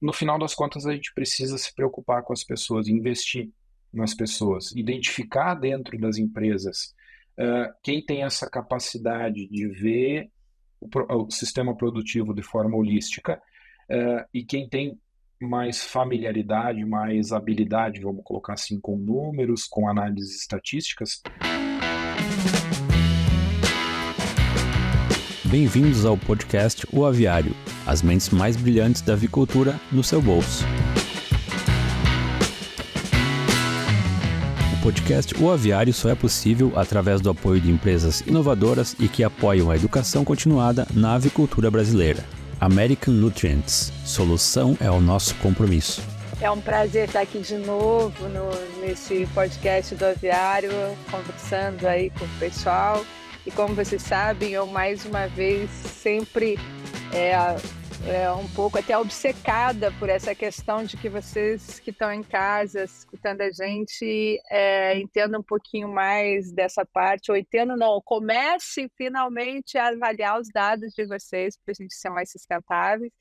no final das contas, a gente precisa se preocupar com as pessoas, investir nas pessoas, identificar dentro das empresas uh, quem tem essa capacidade de ver o, o sistema produtivo de forma holística uh, e quem tem mais familiaridade, mais habilidade, vamos colocar assim, com números, com análises estatísticas. Bem-vindos ao podcast O Aviário, as mentes mais brilhantes da avicultura no seu bolso. O podcast O Aviário só é possível através do apoio de empresas inovadoras e que apoiam a educação continuada na avicultura brasileira. American Nutrients. Solução é o nosso compromisso. É um prazer estar aqui de novo no, nesse podcast do Aviário, conversando aí com o pessoal. E como vocês sabem, eu mais uma vez sempre é, é, um pouco até obcecada por essa questão de que vocês que estão em casa escutando a gente é, entendam um pouquinho mais dessa parte, ou entendam não, comece finalmente a avaliar os dados de vocês para a gente ser mais sustentáveis.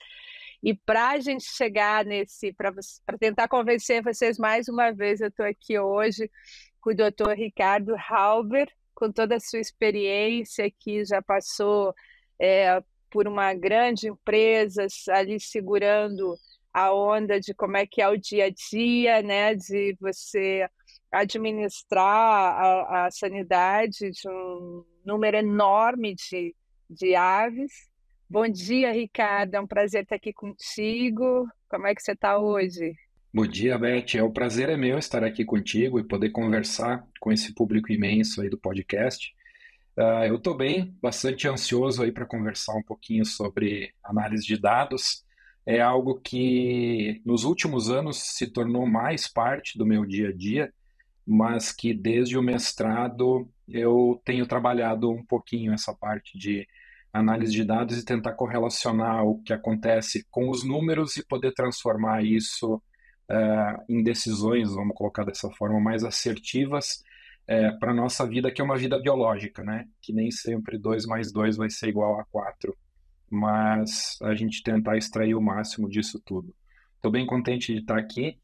E para a gente chegar nesse, para tentar convencer vocês mais uma vez, eu estou aqui hoje com o doutor Ricardo Halber, com toda a sua experiência que já passou é, por uma grande empresa ali segurando a onda de como é que é o dia a dia, né, de você administrar a, a sanidade de um número enorme de, de aves. Bom dia, Ricardo, é um prazer estar aqui contigo. Como é que você está hoje? Bom dia, Beth. É, o prazer é meu estar aqui contigo e poder conversar com esse público imenso aí do podcast. Uh, eu estou bem, bastante ansioso aí para conversar um pouquinho sobre análise de dados. É algo que nos últimos anos se tornou mais parte do meu dia a dia, mas que desde o mestrado eu tenho trabalhado um pouquinho essa parte de análise de dados e tentar correlacionar o que acontece com os números e poder transformar isso uh, em decisões, vamos colocar dessa forma, mais assertivas é, para a nossa vida, que é uma vida biológica, né? Que nem sempre 2 mais 2 vai ser igual a 4. Mas a gente tentar extrair o máximo disso tudo. Estou bem contente de estar aqui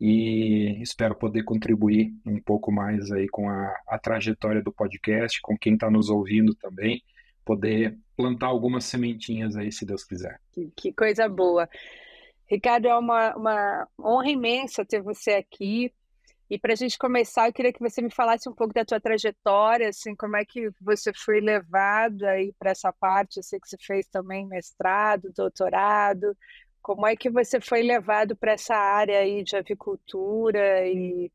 e espero poder contribuir um pouco mais aí com a, a trajetória do podcast, com quem está nos ouvindo também, poder plantar algumas sementinhas aí, se Deus quiser. Que, que coisa boa. Ricardo, é uma, uma honra imensa ter você aqui. E para a gente começar, eu queria que você me falasse um pouco da tua trajetória, assim, como é que você foi levado aí para essa parte, eu sei que você fez também mestrado, doutorado, como é que você foi levado para essa área aí de avicultura? E,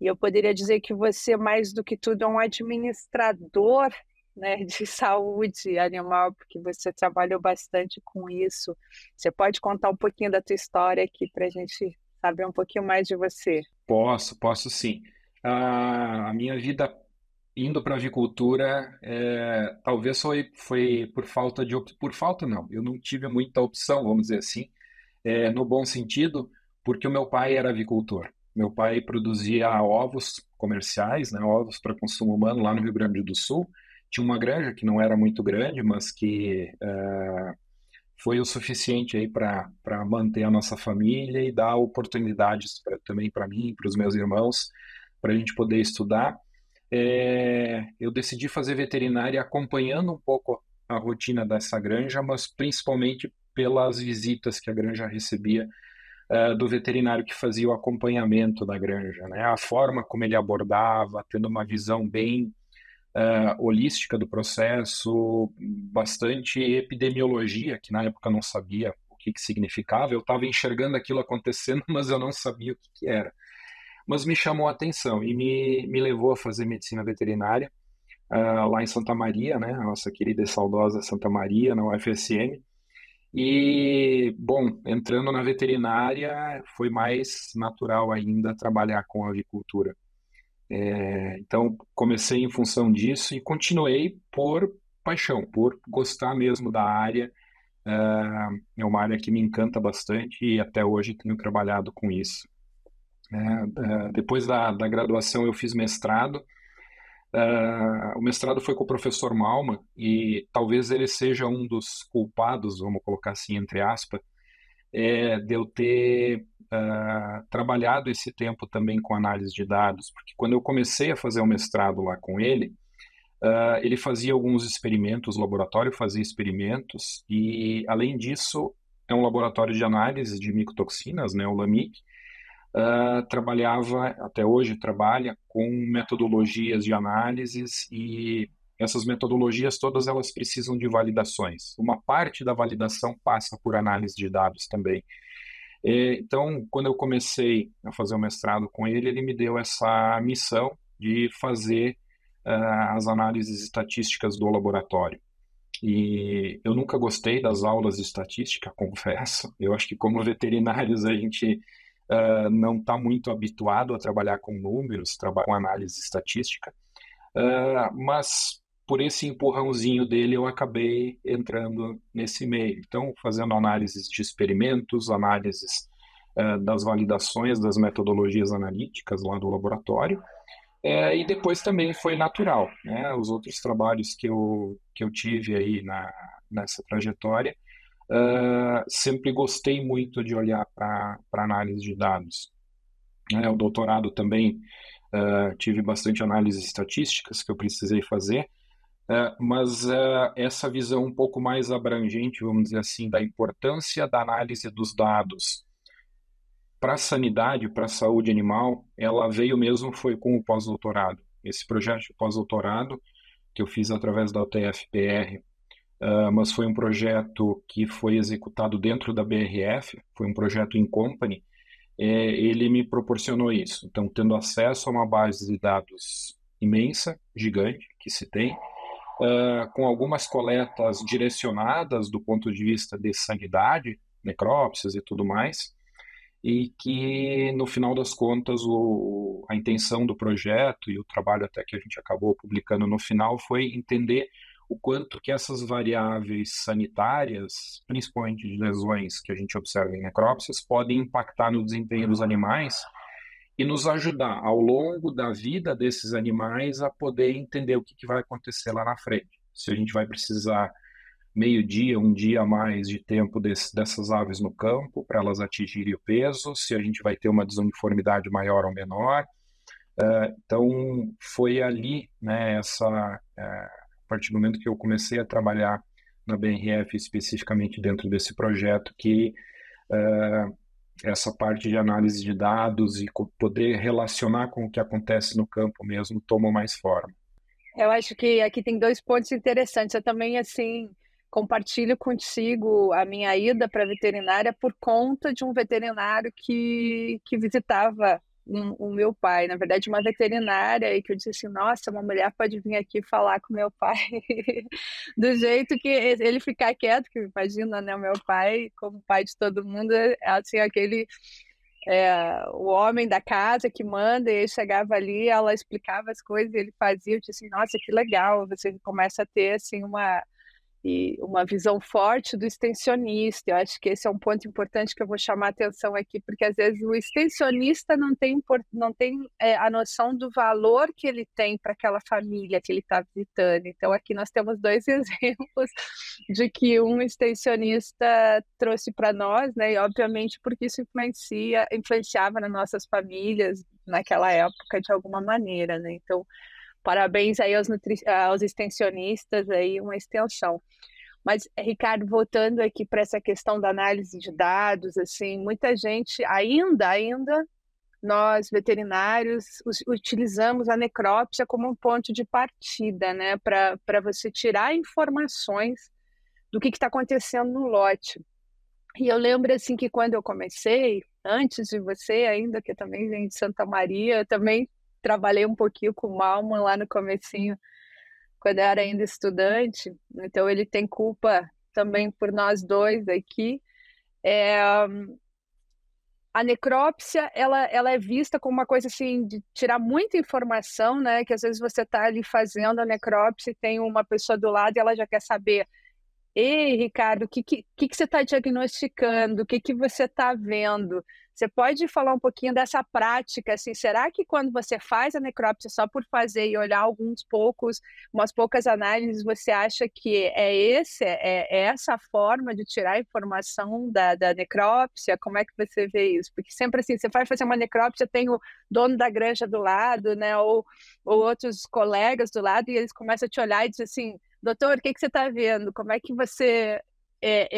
e, eu poderia dizer que você, mais do que tudo, é um administrador né, de saúde animal, porque você trabalhou bastante com isso. Você pode contar um pouquinho da tua história aqui para a gente saber um pouquinho mais de você? Posso, posso sim. A, a minha vida indo para a avicultura, é, talvez foi, foi por falta de por falta não, eu não tive muita opção, vamos dizer assim, é, no bom sentido, porque o meu pai era avicultor. Meu pai produzia ovos comerciais, né, ovos para consumo humano lá no Rio Grande do Sul. Tinha uma granja que não era muito grande, mas que é, foi o suficiente aí para manter a nossa família e dar oportunidades pra, também para mim, para os meus irmãos, para a gente poder estudar. É, eu decidi fazer veterinária acompanhando um pouco a rotina dessa granja, mas principalmente pelas visitas que a granja recebia é, do veterinário que fazia o acompanhamento da granja, né? A forma como ele abordava, tendo uma visão bem uh, holística do processo, bastante epidemiologia, que na época eu não sabia o que, que significava. Eu estava enxergando aquilo acontecendo, mas eu não sabia o que, que era. Mas me chamou a atenção e me, me levou a fazer medicina veterinária uh, lá em Santa Maria, né? Nossa querida e saudosa Santa Maria, na UFSM. E, bom, entrando na veterinária, foi mais natural ainda trabalhar com avicultura. É, então, comecei em função disso e continuei por paixão, por gostar mesmo da área. É, é uma área que me encanta bastante e até hoje tenho trabalhado com isso. É, é depois da, da graduação, eu fiz mestrado. É, o mestrado foi com o professor Malma e talvez ele seja um dos culpados, vamos colocar assim, entre aspas, é de eu ter uh, trabalhado esse tempo também com análise de dados, porque quando eu comecei a fazer o mestrado lá com ele, uh, ele fazia alguns experimentos, o laboratório fazia experimentos, e além disso, é um laboratório de análise de micotoxinas, né, o LAMIC, uh, trabalhava, até hoje trabalha, com metodologias de análises e essas metodologias todas elas precisam de validações. Uma parte da validação passa por análise de dados também. Então, quando eu comecei a fazer o mestrado com ele, ele me deu essa missão de fazer uh, as análises estatísticas do laboratório. E eu nunca gostei das aulas de estatística, confesso. Eu acho que como veterinários a gente uh, não está muito habituado a trabalhar com números, trabalhar com análise estatística. Uh, mas por esse empurrãozinho dele eu acabei entrando nesse meio. Então, fazendo análises de experimentos, análises uh, das validações das metodologias analíticas lá do laboratório. É, e depois também foi natural, né? Os outros trabalhos que eu, que eu tive aí na, nessa trajetória, uh, sempre gostei muito de olhar para análise de dados. É, o doutorado também tive bastante análises estatísticas que eu precisei fazer, uh, mas essa visão um pouco mais abrangente, vamos dizer assim, da importância da análise dos dados para a sanidade, para a saúde animal, ela veio mesmo foi com o pós-doutorado. Esse projeto de pós-doutorado que eu fiz através da UTFPR, uh, mas foi um projeto que foi executado dentro da BRF, foi um projeto em company, é, ele me proporcionou isso. Então, tendo acesso a uma base de dados imensa, gigante, que se tem, uh, com algumas coletas direcionadas do ponto de vista de sanidade, necrópsias e tudo mais, e que no final das contas o, a intenção do projeto e o trabalho até que a gente acabou publicando no final foi entender o quanto que essas variáveis sanitárias, principalmente de lesões que a gente observa em necrópsias, podem impactar no desempenho dos animais e nos ajudar ao longo da vida desses animais a poder entender o que, que vai acontecer lá na frente. Se a gente vai precisar meio-dia, um dia a mais de tempo desse, dessas aves no campo para elas atingirem o peso, se a gente vai ter uma desuniformidade maior ou menor. Uh, então, foi ali, né, essa, uh, a partir do momento que eu comecei a trabalhar na BRF, especificamente dentro desse projeto, que uh, essa parte de análise de dados e poder relacionar com o que acontece no campo mesmo tomou mais forma. Eu acho que aqui tem dois pontos interessantes. Eu também, assim, compartilho contigo a minha ida para a veterinária por conta de um veterinário que, que visitava um, o meu pai, na verdade, uma veterinária, e que eu disse assim: nossa, uma mulher pode vir aqui falar com meu pai do jeito que ele ficar quieto, que imagina, né? O meu pai, como pai de todo mundo, é assim, aquele. É, o homem da casa que manda, e ele chegava ali, ela explicava as coisas, ele fazia, eu disse assim, nossa, que legal, você começa a ter, assim, uma, e uma visão forte do extensionista. Eu acho que esse é um ponto importante que eu vou chamar a atenção aqui, porque às vezes o extensionista não tem, não tem é, a noção do valor que ele tem para aquela família que ele está visitando. Então, aqui nós temos dois exemplos de que um extensionista trouxe para nós, né, e obviamente porque isso influencia, influenciava nas nossas famílias naquela época de alguma maneira. Né? Então, Parabéns aí aos, nutri... aos extensionistas, aí uma extensão. Mas, Ricardo, voltando aqui para essa questão da análise de dados, assim, muita gente ainda, ainda, nós veterinários utilizamos a necrópsia como um ponto de partida, né, para você tirar informações do que está acontecendo no lote. E eu lembro assim que quando eu comecei, antes de você ainda, que também vem de Santa Maria, também trabalhei um pouquinho com o Malman lá no comecinho, quando eu era ainda estudante, então ele tem culpa também por nós dois aqui. É, a necrópsia, ela, ela é vista como uma coisa assim, de tirar muita informação, né, que às vezes você está ali fazendo a necrópsia e tem uma pessoa do lado e ela já quer saber Ei, Ricardo, o que, que, que você está diagnosticando? O que, que você está vendo? Você pode falar um pouquinho dessa prática, assim, será que quando você faz a necrópsia só por fazer e olhar alguns poucos, umas poucas análises, você acha que é esse, é, é essa forma de tirar a informação da, da necrópsia? Como é que você vê isso? Porque sempre assim, você vai fazer uma necrópsia, tem o dono da granja do lado, né, ou, ou outros colegas do lado, e eles começam a te olhar e dizem assim, doutor, o que, que você está vendo? Como é que você é,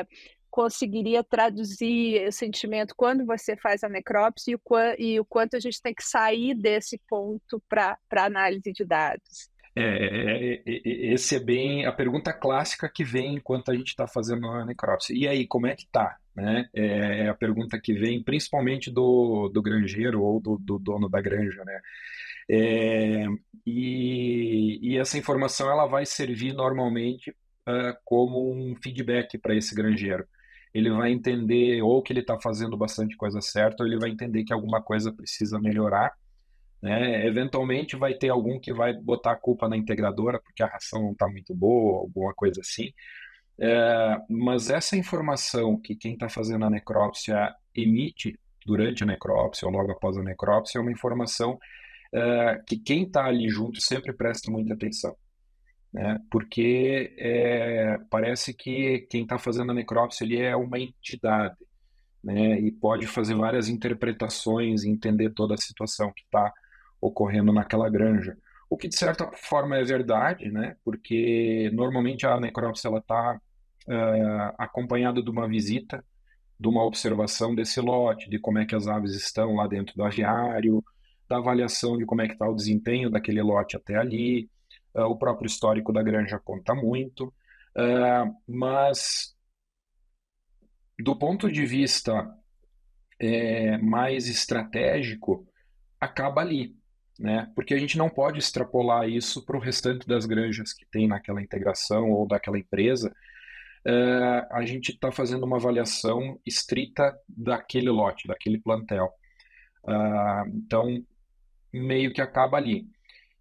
é, conseguiria traduzir o sentimento quando você faz a necrópsia e o, e o quanto a gente tem que sair desse ponto para análise de dados. É, é, é, é, esse é bem a pergunta clássica que vem enquanto a gente está fazendo a necrópsia. E aí, como é que tá? Né? É a pergunta que vem principalmente do, do granjeiro ou do, do dono da granja, né? É, e, e, essa informação ela vai servir normalmente uh, como um feedback para esse granjeiro ele vai entender ou que ele está fazendo bastante coisa certa, ou ele vai entender que alguma coisa precisa melhorar. Né? Eventualmente vai ter algum que vai botar a culpa na integradora porque a ração não está muito boa, alguma coisa assim. É, mas essa informação que quem está fazendo a necrópsia emite durante a necrópsia ou logo após a necrópsia é uma informação é, que quem está ali junto sempre presta muita atenção né? porque é, parece que quem está fazendo a necrópsia ele é uma entidade né? e pode fazer várias interpretações e entender toda a situação que está ocorrendo naquela granja. O que de certa forma é verdade, né? porque normalmente a necrópsia está é, acompanhada de uma visita, de uma observação desse lote, de como é que as aves estão lá dentro do aviário, da avaliação de como é que está o desempenho daquele lote até ali, Uh, o próprio histórico da granja conta muito, uh, mas do ponto de vista é, mais estratégico, acaba ali, né? Porque a gente não pode extrapolar isso para o restante das granjas que tem naquela integração ou daquela empresa. Uh, a gente está fazendo uma avaliação estrita daquele lote, daquele plantel. Uh, então, meio que acaba ali.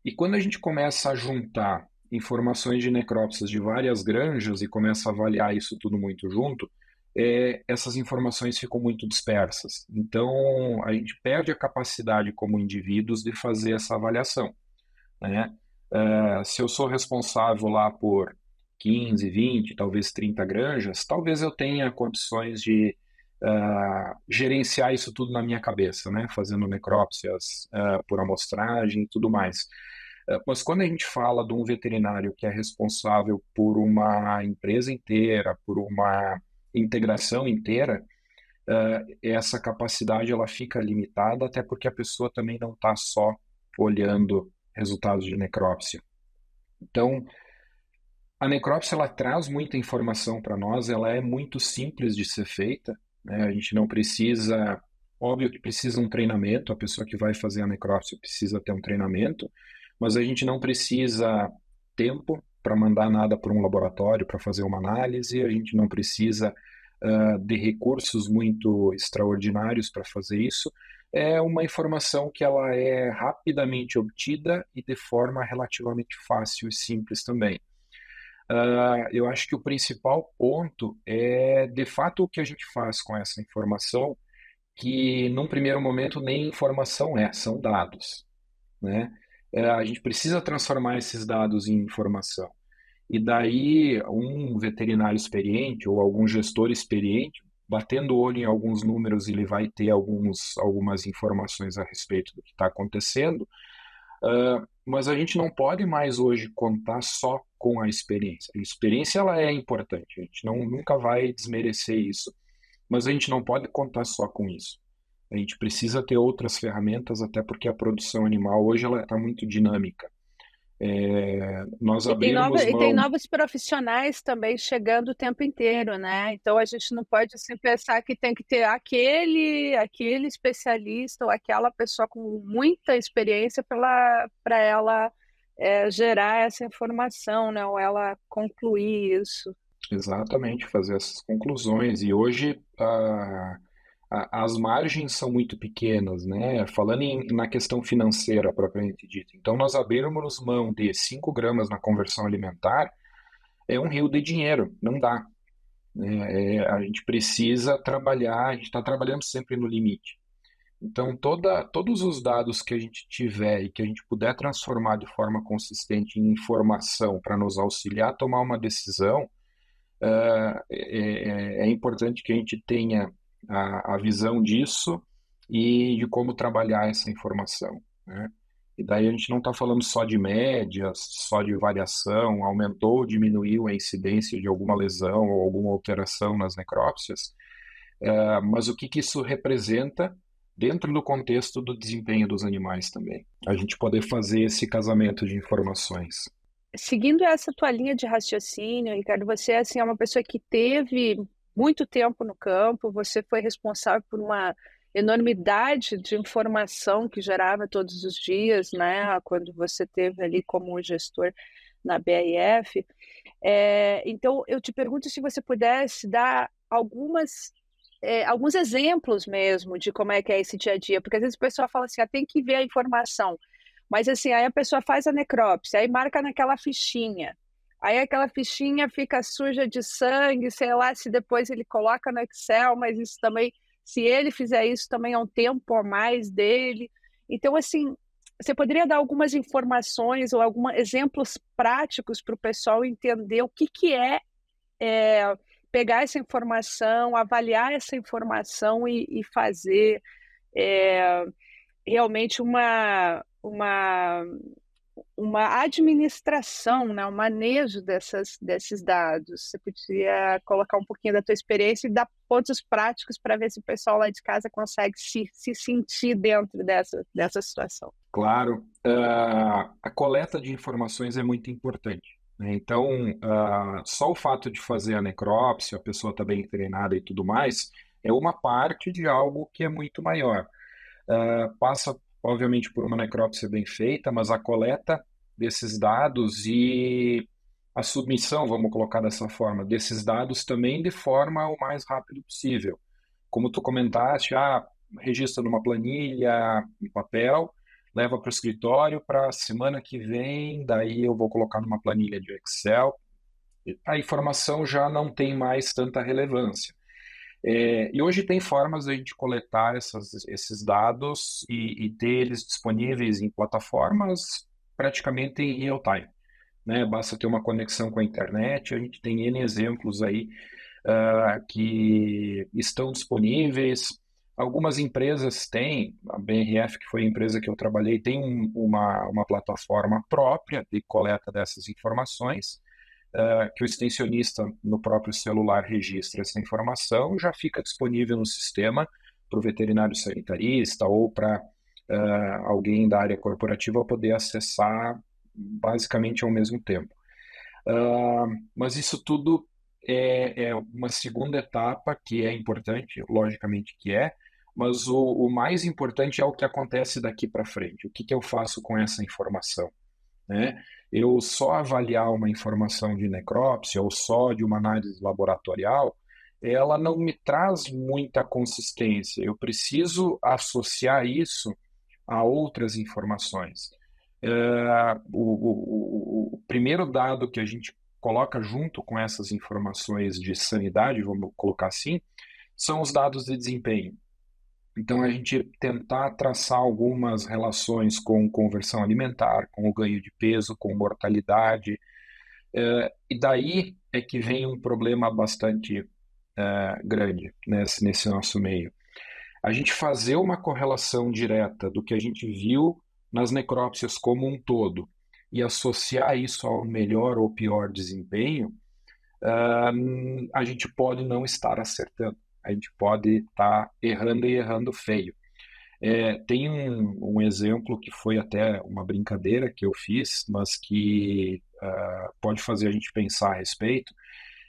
E quando a gente começa a juntar informações de necrópsias de várias granjas e começa a avaliar isso tudo muito junto, é, essas informações ficam muito dispersas. Então, a gente perde a capacidade como indivíduos de fazer essa avaliação. Né? É, se eu sou responsável lá por 15, 20, talvez 30 granjas, talvez eu tenha condições de uh, gerenciar isso tudo na minha cabeça, né? fazendo necrópsias uh, por amostragem e tudo mais. Mas quando a gente fala de um veterinário que é responsável por uma empresa inteira, por uma integração inteira, uh, essa capacidade ela fica limitada, até porque a pessoa também não está só olhando resultados de necrópsia. Então, a necrópsia ela traz muita informação para nós, ela é muito simples de ser feita, né? a gente não precisa, óbvio que precisa um treinamento, a pessoa que vai fazer a necrópsia precisa ter um treinamento, mas a gente não precisa tempo para mandar nada para um laboratório para fazer uma análise, a gente não precisa uh, de recursos muito extraordinários para fazer isso. É uma informação que ela é rapidamente obtida e de forma relativamente fácil e simples também. Uh, eu acho que o principal ponto é, de fato, o que a gente faz com essa informação, que num primeiro momento nem informação é, são dados. Né? É, a gente precisa transformar esses dados em informação. E daí, um veterinário experiente ou algum gestor experiente, batendo o olho em alguns números, ele vai ter alguns, algumas informações a respeito do que está acontecendo. Uh, mas a gente não pode mais hoje contar só com a experiência. A experiência ela é importante, a gente não, nunca vai desmerecer isso, mas a gente não pode contar só com isso. A gente precisa ter outras ferramentas, até porque a produção animal hoje ela está muito dinâmica. É, nós e tem, nova, mão... e tem novos profissionais também chegando o tempo inteiro, né? Então a gente não pode assim pensar que tem que ter aquele, aquele especialista ou aquela pessoa com muita experiência para ela é, gerar essa informação, né? Ou ela concluir isso. Exatamente, fazer essas conclusões. E hoje a as margens são muito pequenas, né? Falando em, na questão financeira propriamente dita. Então, nós abrirmos mão de 5 gramas na conversão alimentar, é um rio de dinheiro, não dá. É, é, a gente precisa trabalhar, a gente está trabalhando sempre no limite. Então, toda, todos os dados que a gente tiver e que a gente puder transformar de forma consistente em informação para nos auxiliar a tomar uma decisão, uh, é, é, importante que a gente tenha a, a, visão disso e de como trabalhar essa informação. Né? E daí a gente não está falando só de médias, só de variação, aumentou ou diminuiu a incidência de alguma lesão ou alguma alteração nas necrópsias, uh, mas o que, que isso representa dentro do contexto do desempenho dos animais também. A gente poder fazer esse casamento de informações. Seguindo essa tua linha de raciocínio, Ricardo, você assim, é uma pessoa que teve muito tempo no campo, você foi responsável por uma enormidade de informação que gerava todos os dias, né? Quando você teve ali como gestor na BRF. É, então, eu te pergunto se você pudesse dar algumas é, alguns exemplos mesmo de como é que é esse dia a dia, porque às vezes a pessoa fala assim, ah, tem que ver a informação, mas assim, aí a pessoa faz a necrópsia, aí marca naquela fichinha, aí aquela fichinha fica suja de sangue, sei lá se depois ele coloca no Excel, mas isso também, se ele fizer isso, também é um tempo a mais dele. Então, assim, você poderia dar algumas informações ou alguns exemplos práticos para o pessoal entender o que, que é, é pegar essa informação, avaliar essa informação e, e fazer é, realmente uma, uma, uma administração, né, um manejo dessas, desses dados. Você podia colocar um pouquinho da tua experiência e dar pontos práticos para ver se o pessoal lá de casa consegue se, se sentir dentro dessa, dessa situação. Claro. Uh, a coleta de informações é muito importante. Né? Então, uh, só o fato de fazer a necrópsia, a pessoa está bem treinada e tudo mais, é uma parte de algo que é muito maior. Uh, passa, obviamente, por uma necrópsia bem feita, mas a coleta desses dados e a submissão, vamos colocar dessa forma, desses dados também de forma o mais rápido possível. Como tu comentaste, ah, registra numa planilha, em papel, leva para o escritório para semana que vem, daí eu vou colocar numa planilha de Excel. A informação já não tem mais tanta relevância. É, e hoje tem formas de a gente coletar essas, esses dados e, e, ter eles disponíveis em plataformas praticamente em real time. Né? Basta ter uma conexão com a internet, a gente tem N exemplos aí uh, que estão disponíveis. Algumas empresas têm, a BRF, que foi a empresa que eu trabalhei, tem um, uma, uma plataforma própria de coleta dessas informações, uh, que o extensionista no próprio celular registra essa informação, já fica disponível no sistema para o veterinário sanitarista ou para uh, alguém da área corporativa poder acessar basicamente ao mesmo tempo. Uh, mas isso tudo é, é, uma segunda etapa que é importante, logicamente que é, mas o, o mais importante é o que acontece daqui para frente. O que, que eu faço com essa informação? Né? Eu só avaliar uma informação de necrópsia ou só de uma análise laboratorial, ela não me traz muita consistência. Eu preciso associar isso a outras informações. É, o, o, o, primeiro dado que a gente coloca junto com essas informações de sanidade, vamos colocar assim, são os dados de desempenho. Então, a gente tentar traçar algumas relações com conversão alimentar, com o ganho de peso, com mortalidade. É, e daí é que vem um problema bastante é, grande nesse, nesse nosso meio. A gente fazer uma correlação direta do que a gente viu nas necrópsias como um todo e associar isso ao melhor ou pior desempenho, uh, a gente pode não estar acertando a gente pode estar tá errando e errando feio. É, tem um, um, exemplo que foi até uma brincadeira que eu fiz, mas que uh, pode fazer a gente pensar a respeito.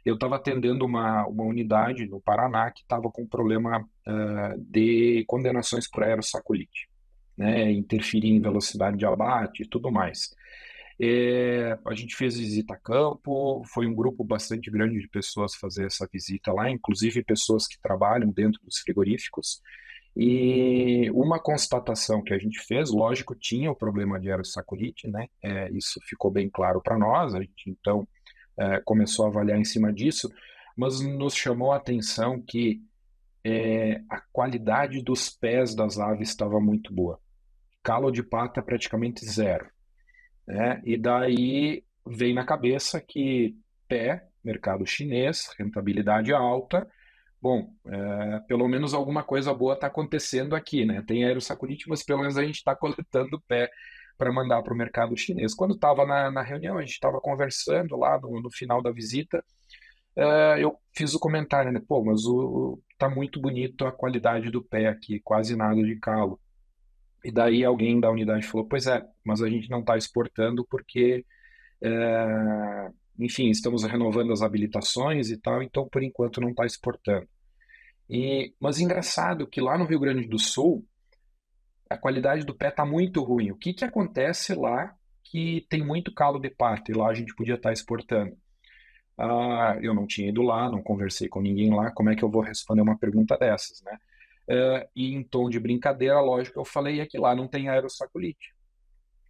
Eu estava atendendo uma, uma unidade no Paraná que estava com problema uh, de condenações por aerossaculite, né, interferir em velocidade de abate e tudo mais. É, a gente fez visita a campo, foi um grupo bastante grande de pessoas fazer essa visita lá, inclusive pessoas que trabalham dentro dos frigoríficos. E uma constatação que a gente fez, lógico, tinha o problema de aerossaculite, né? É, isso ficou bem claro para nós. A gente então é, começou a avaliar em cima disso, mas nos chamou a atenção que é, a qualidade dos pés das aves estava muito boa. Calo de pata praticamente zero. Né? E daí vem na cabeça que pé, mercado chinês, rentabilidade alta, bom, é, pelo menos alguma coisa boa está acontecendo aqui, né? Tem aerossaculite, mas pelo menos a gente está coletando pé para mandar para o mercado chinês. Quando estava na, na, reunião, a gente estava conversando lá no, no, final da visita, é, eu fiz o comentário, né? Pô, mas o, tá muito bonito a qualidade do pé aqui, quase nada de calo. E daí alguém da unidade falou, pois é, mas a gente não está exportando porque é, enfim, estamos renovando as habilitações e tal, então por enquanto não está exportando. E, mas engraçado que lá no Rio Grande do Sul a qualidade do pé está muito ruim. O que, que acontece lá que tem muito calo de pata e lá a gente podia estar tá exportando? Ah, eu não tinha ido lá, não conversei com ninguém lá, como é que eu vou responder uma pergunta dessas, né? Uh, e em tom de brincadeira, lógico, eu falei é que lá não tem aerossaculite.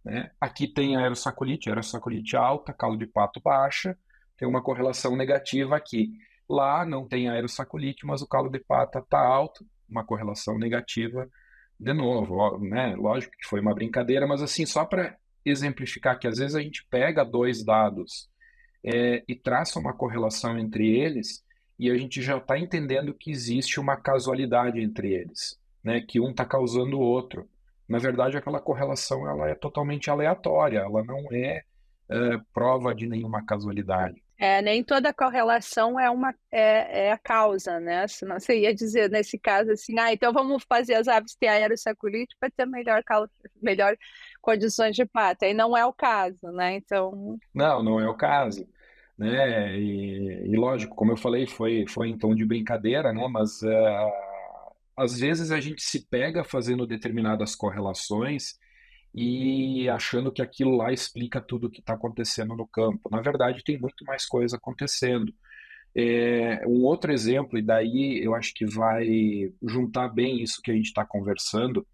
Né? Aqui tem aerossaculite, aerossaculite alta, calo de pato baixa, tem uma correlação negativa aqui. Lá não tem aerossaculite, mas o calo de pata está alto, uma correlação negativa de novo, né? Lógico que foi uma brincadeira, mas assim, só para exemplificar que às vezes a gente pega dois dados é, e traça uma correlação entre eles e a gente já está entendendo que existe uma casualidade entre eles, né? Que um está causando o outro. Na verdade, aquela correlação ela é totalmente aleatória, ela não é, é prova de nenhuma casualidade. É, nem toda correlação é uma é, é, a causa, né? Senão você ia dizer nesse caso assim, ah, então vamos fazer as aves ter aerossaculite para ter melhor, melhor condições de pata. E não é o caso, né? Então. Não, não é o caso. Né? E, e lógico, como eu falei, foi, foi em tom de brincadeira, né? Mas uh, às vezes a gente se pega fazendo determinadas correlações e achando que aquilo lá explica tudo o que está acontecendo no campo. Na verdade, tem muito mais coisa acontecendo. É, um outro exemplo, e daí eu acho que vai juntar bem isso que a gente está conversando,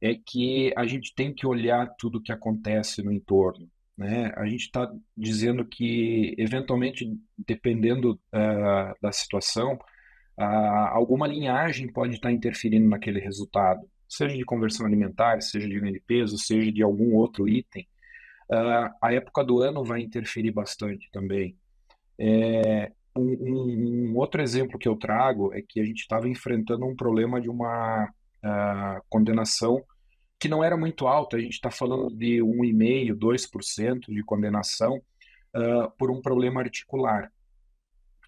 é que a gente tem que olhar tudo o que acontece no entorno. Né? A gente está dizendo que, eventualmente, dependendo uh, da situação, uh, alguma linhagem pode estar tá interferindo naquele resultado seja de conversão alimentar, seja de ganho de peso, seja de algum outro item, uh, a época do ano vai interferir bastante também. É, um, um, outro exemplo que eu trago é que a gente estava enfrentando um problema de uma uh, condenação que não era muito alta, a gente está falando de 1,5%, 2% de condenação uh, por um problema articular.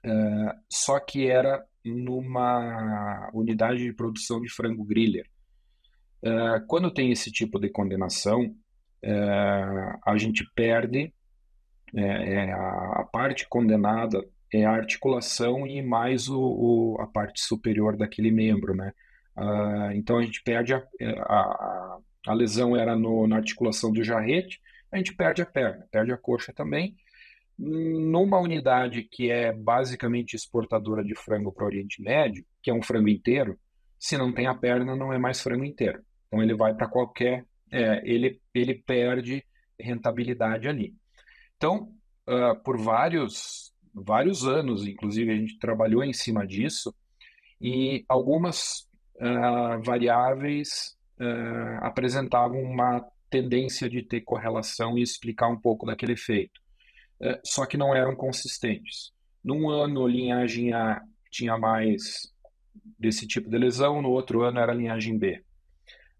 Uh, só que era numa unidade de produção de frango griller. Eh, quando tem esse tipo de condenação, uh, a gente perde é, é a, a, parte condenada é a articulação e mais o, o a parte superior daquele membro, né? Uh, então a gente perde a, a, a lesão era no, na articulação do jarrete, a gente perde a perna, perde a coxa também. Numa unidade que é basicamente exportadora de frango para o Oriente Médio, que é um frango inteiro, se não tem a perna, não é mais frango inteiro. Então ele vai para qualquer, é, ele, ele perde rentabilidade ali. Então, uh, por vários, vários anos, inclusive, a gente trabalhou em cima disso e algumas uh, variáveis uh, apresentavam uma tendência de ter correlação e explicar um pouco daquele efeito. só que não eram consistentes. Num ano, linhagem A tinha mais desse tipo de lesão, no outro ano era linhagem B.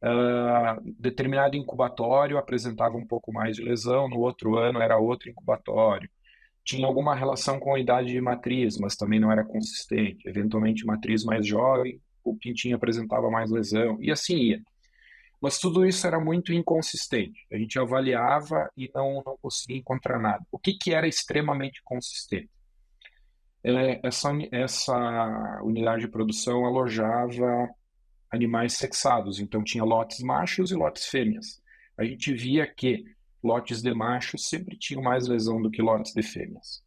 Uh, determinado incubatório apresentava um pouco mais de lesão, no outro ano era outro incubatório. Tinha alguma relação com a idade de matriz, mas também não era consistente. Eventualmente, matriz mais jovem, o pintinho apresentava mais lesão, e assim ia. Mas tudo isso era muito inconsistente. A gente avaliava e não, não conseguia encontrar nada. O que, que era extremamente consistente? É, essa, essa unidade de produção alojava animais sexados, então tinha lotes machos e lotes fêmeas. A gente via que lotes de machos sempre tinham mais lesão do que lotes de fêmeas.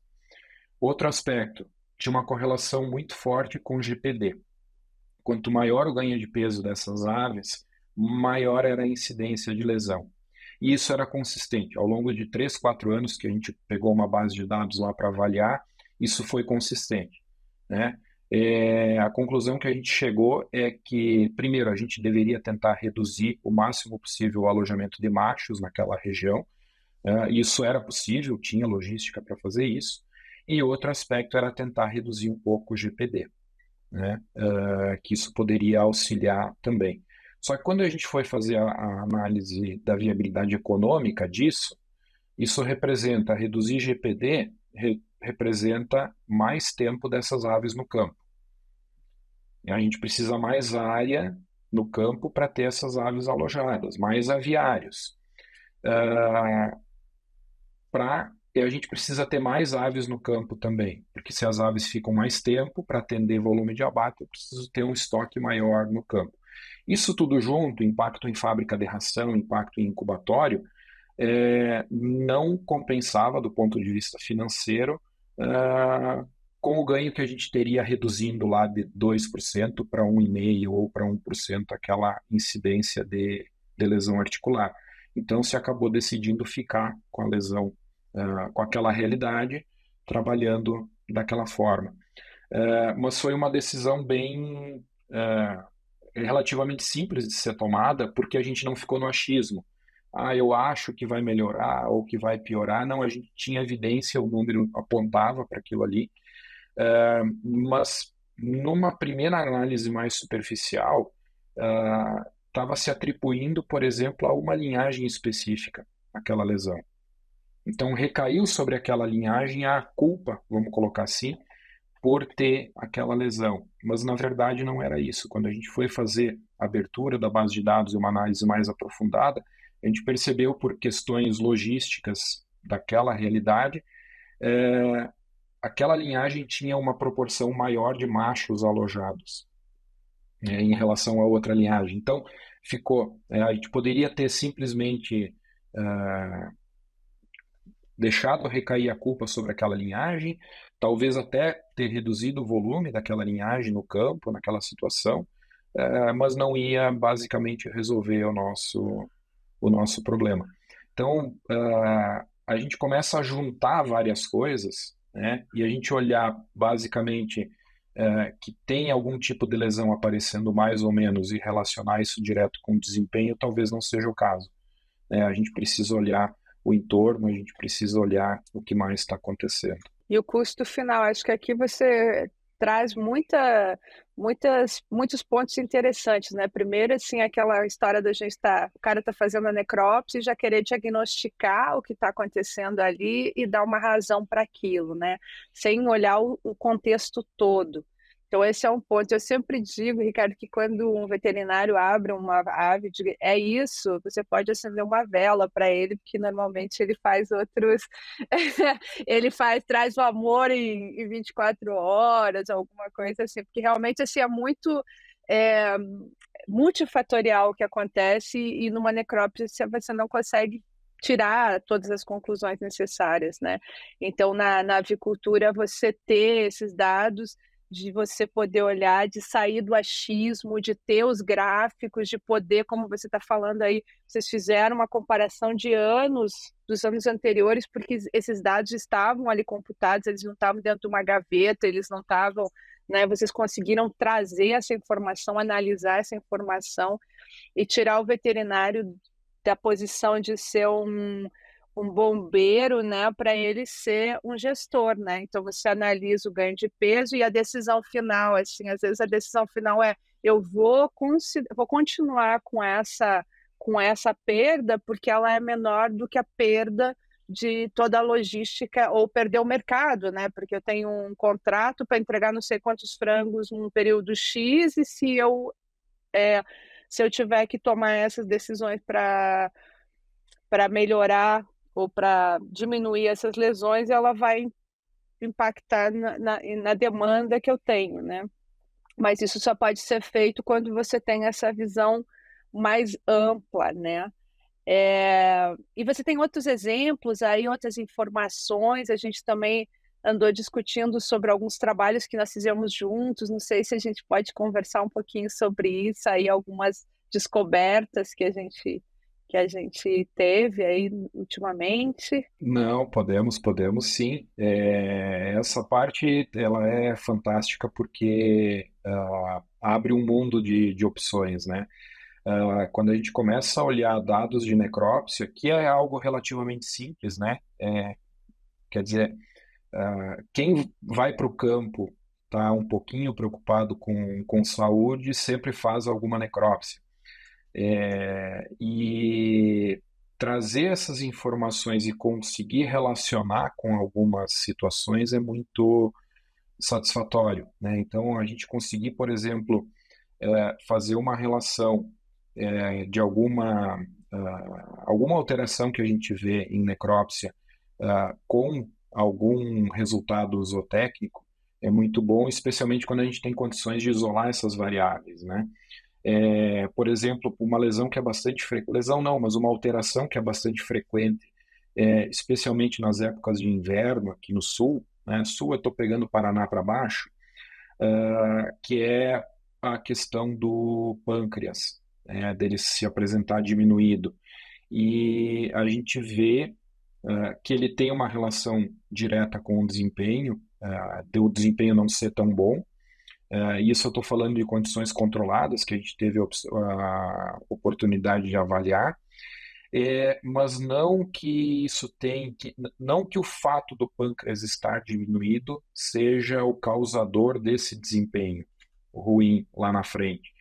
Outro aspecto, tinha uma correlação muito forte com o GPD. Quanto maior o ganho de peso dessas aves, maior era a incidência de lesão. e isso era consistente. Ao longo de três, quatro anos que a gente pegou uma base de dados lá para avaliar, isso foi consistente. Né? É, a conclusão que a gente chegou é que, primeiro, a gente deveria tentar reduzir o máximo possível o alojamento de machos naquela região. É, isso era possível, tinha logística para fazer isso. E outro aspecto era tentar reduzir um pouco o GPD, né? É, que isso poderia auxiliar também. Só que quando a gente foi fazer a, a análise da viabilidade econômica disso, isso representa reduzir GPD, re, representa mais tempo dessas aves no campo. E a gente precisa mais área no campo para ter essas aves alojadas, mais aviários. Uh, pra, e a gente precisa ter mais aves no campo também, porque se as aves ficam mais tempo para atender volume de abate, eu preciso ter um estoque maior no campo. Isso tudo junto, impacto em fábrica de ração, impacto em incubatório, é, não compensava do ponto de vista financeiro uh, com o ganho que a gente teria reduzindo lá de 2% para 1,5% ou para 1% aquela incidência de, de, lesão articular. Então se acabou decidindo ficar com a lesão, uh, com aquela realidade, trabalhando daquela forma. Uh, mas foi uma decisão bem relativamente simples de ser tomada, porque a gente não ficou no achismo ah, eu acho que vai melhorar ou que vai piorar. Não, a gente tinha evidência, o número apontava para aquilo ali. Uh, mas numa primeira análise mais superficial, estava uh, se atribuindo, por exemplo, a uma linhagem específica, aquela lesão. Então recaiu sobre aquela linhagem a culpa, vamos colocar assim, por ter aquela lesão. Mas na verdade não era isso. Quando a gente foi fazer a abertura da base de dados e uma análise mais aprofundada, a gente percebeu por questões logísticas daquela realidade, é, aquela linhagem tinha uma proporção maior de machos alojados né, em relação a outra linhagem. Então, ficou. É, a gente poderia ter simplesmente é, deixado recair a culpa sobre aquela linhagem, talvez até ter reduzido o volume daquela linhagem no campo, naquela situação, é, mas não ia basicamente resolver o nosso, o nosso problema. Então, uh, a gente começa a juntar várias coisas, né? E a gente olhar basicamente uh, que tem algum tipo de lesão aparecendo mais ou menos e relacionar isso direto com o desempenho, talvez não seja o caso. Né? A gente precisa olhar o entorno, a gente precisa olhar o que mais está acontecendo. E o custo final, acho que aqui você traz muita, muitas, muitos pontos interessantes, né? Primeiro, assim, aquela história da gente estar, tá, o cara está fazendo a necrópsia e já querer diagnosticar o que está acontecendo ali e dar uma razão para aquilo, né? Sem olhar o, o contexto todo. Então, esse é um ponto. Eu sempre digo, Ricardo, que quando um veterinário abre uma ave, é isso, você pode acender uma vela para ele, porque normalmente ele faz outros. ele faz, traz o amor em, em 24 horas, alguma coisa assim, porque realmente assim, é muito. É, multifatorial o que acontece e numa necrópsia você não consegue tirar todas as conclusões necessárias, né? Então, na, na avicultura, você ter esses dados de você poder olhar, de sair do achismo, de ter os gráficos, de poder, como você está falando aí, vocês fizeram uma comparação de anos, dos anos anteriores, porque esses dados estavam ali computados, eles não estavam dentro de uma gaveta, eles não estavam, né, vocês conseguiram trazer essa informação, analisar essa informação e tirar o veterinário da posição de ser um um bombeiro, né, para ele ser um gestor, né? Então você analisa o ganho de peso e a decisão final, assim, às vezes a decisão final é eu vou, vou continuar com essa com essa perda porque ela é menor do que a perda de toda a logística ou perder o mercado, né? Porque eu tenho um contrato para entregar não sei quantos frangos num período X e se eu é, se eu tiver que tomar essas decisões para para melhorar ou para diminuir essas lesões, ela vai impactar na, na, na, demanda que eu tenho, né? Mas isso só pode ser feito quando você tem essa visão mais ampla, né? É, e você tem outros exemplos aí, outras informações. A gente também andou discutindo sobre alguns trabalhos que nós fizemos juntos. Não sei se a gente pode conversar um pouquinho sobre isso aí, algumas descobertas que a gente que a gente teve aí ultimamente? Não, podemos, podemos sim. É, essa parte ela é fantástica porque uh, abre um mundo de, de opções, né? Uh, quando a gente começa a olhar dados de necrópsia, que é algo relativamente simples, né? É, quer dizer, uh, quem vai para o campo está um pouquinho preocupado com, com saúde sempre faz alguma necrópsia. É, e trazer essas informações e conseguir relacionar com algumas situações é muito satisfatório. Né? Então, a gente conseguir, por exemplo, é, fazer uma relação é, de alguma, uh, alguma alteração que a gente vê em necrópsia uh, com algum resultado zootécnico é muito bom, especialmente quando a gente tem condições de isolar essas variáveis, né? É, por exemplo, uma lesão que é bastante frequente, lesão não, mas uma alteração que é bastante frequente, é, especialmente nas épocas de inverno aqui no sul, né? Sul eu estou pegando Paraná para baixo, uh, que é a questão do pâncreas, né? dele se apresentar diminuído. E a gente vê uh, que ele tem uma relação direta com o desempenho, uh, o desempenho não ser tão bom, Uh, isso eu estou falando de condições controladas, que a gente teve a oportunidade de avaliar, é, mas não que isso tem que não que o fato do pâncreas estar diminuído seja o causador desse desempenho ruim lá na frente,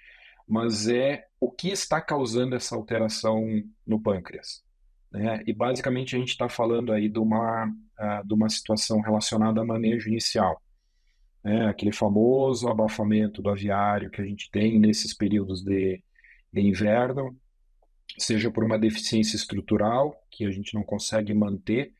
mas é o que está causando essa alteração no pâncreas. Né? E basicamente a gente está falando aí de uma, uh, de uma situação relacionada a manejo inicial né, aquele famoso abafamento do aviário que a gente tem nesses períodos de, de inverno, seja por uma deficiência estrutural, que a gente não consegue manter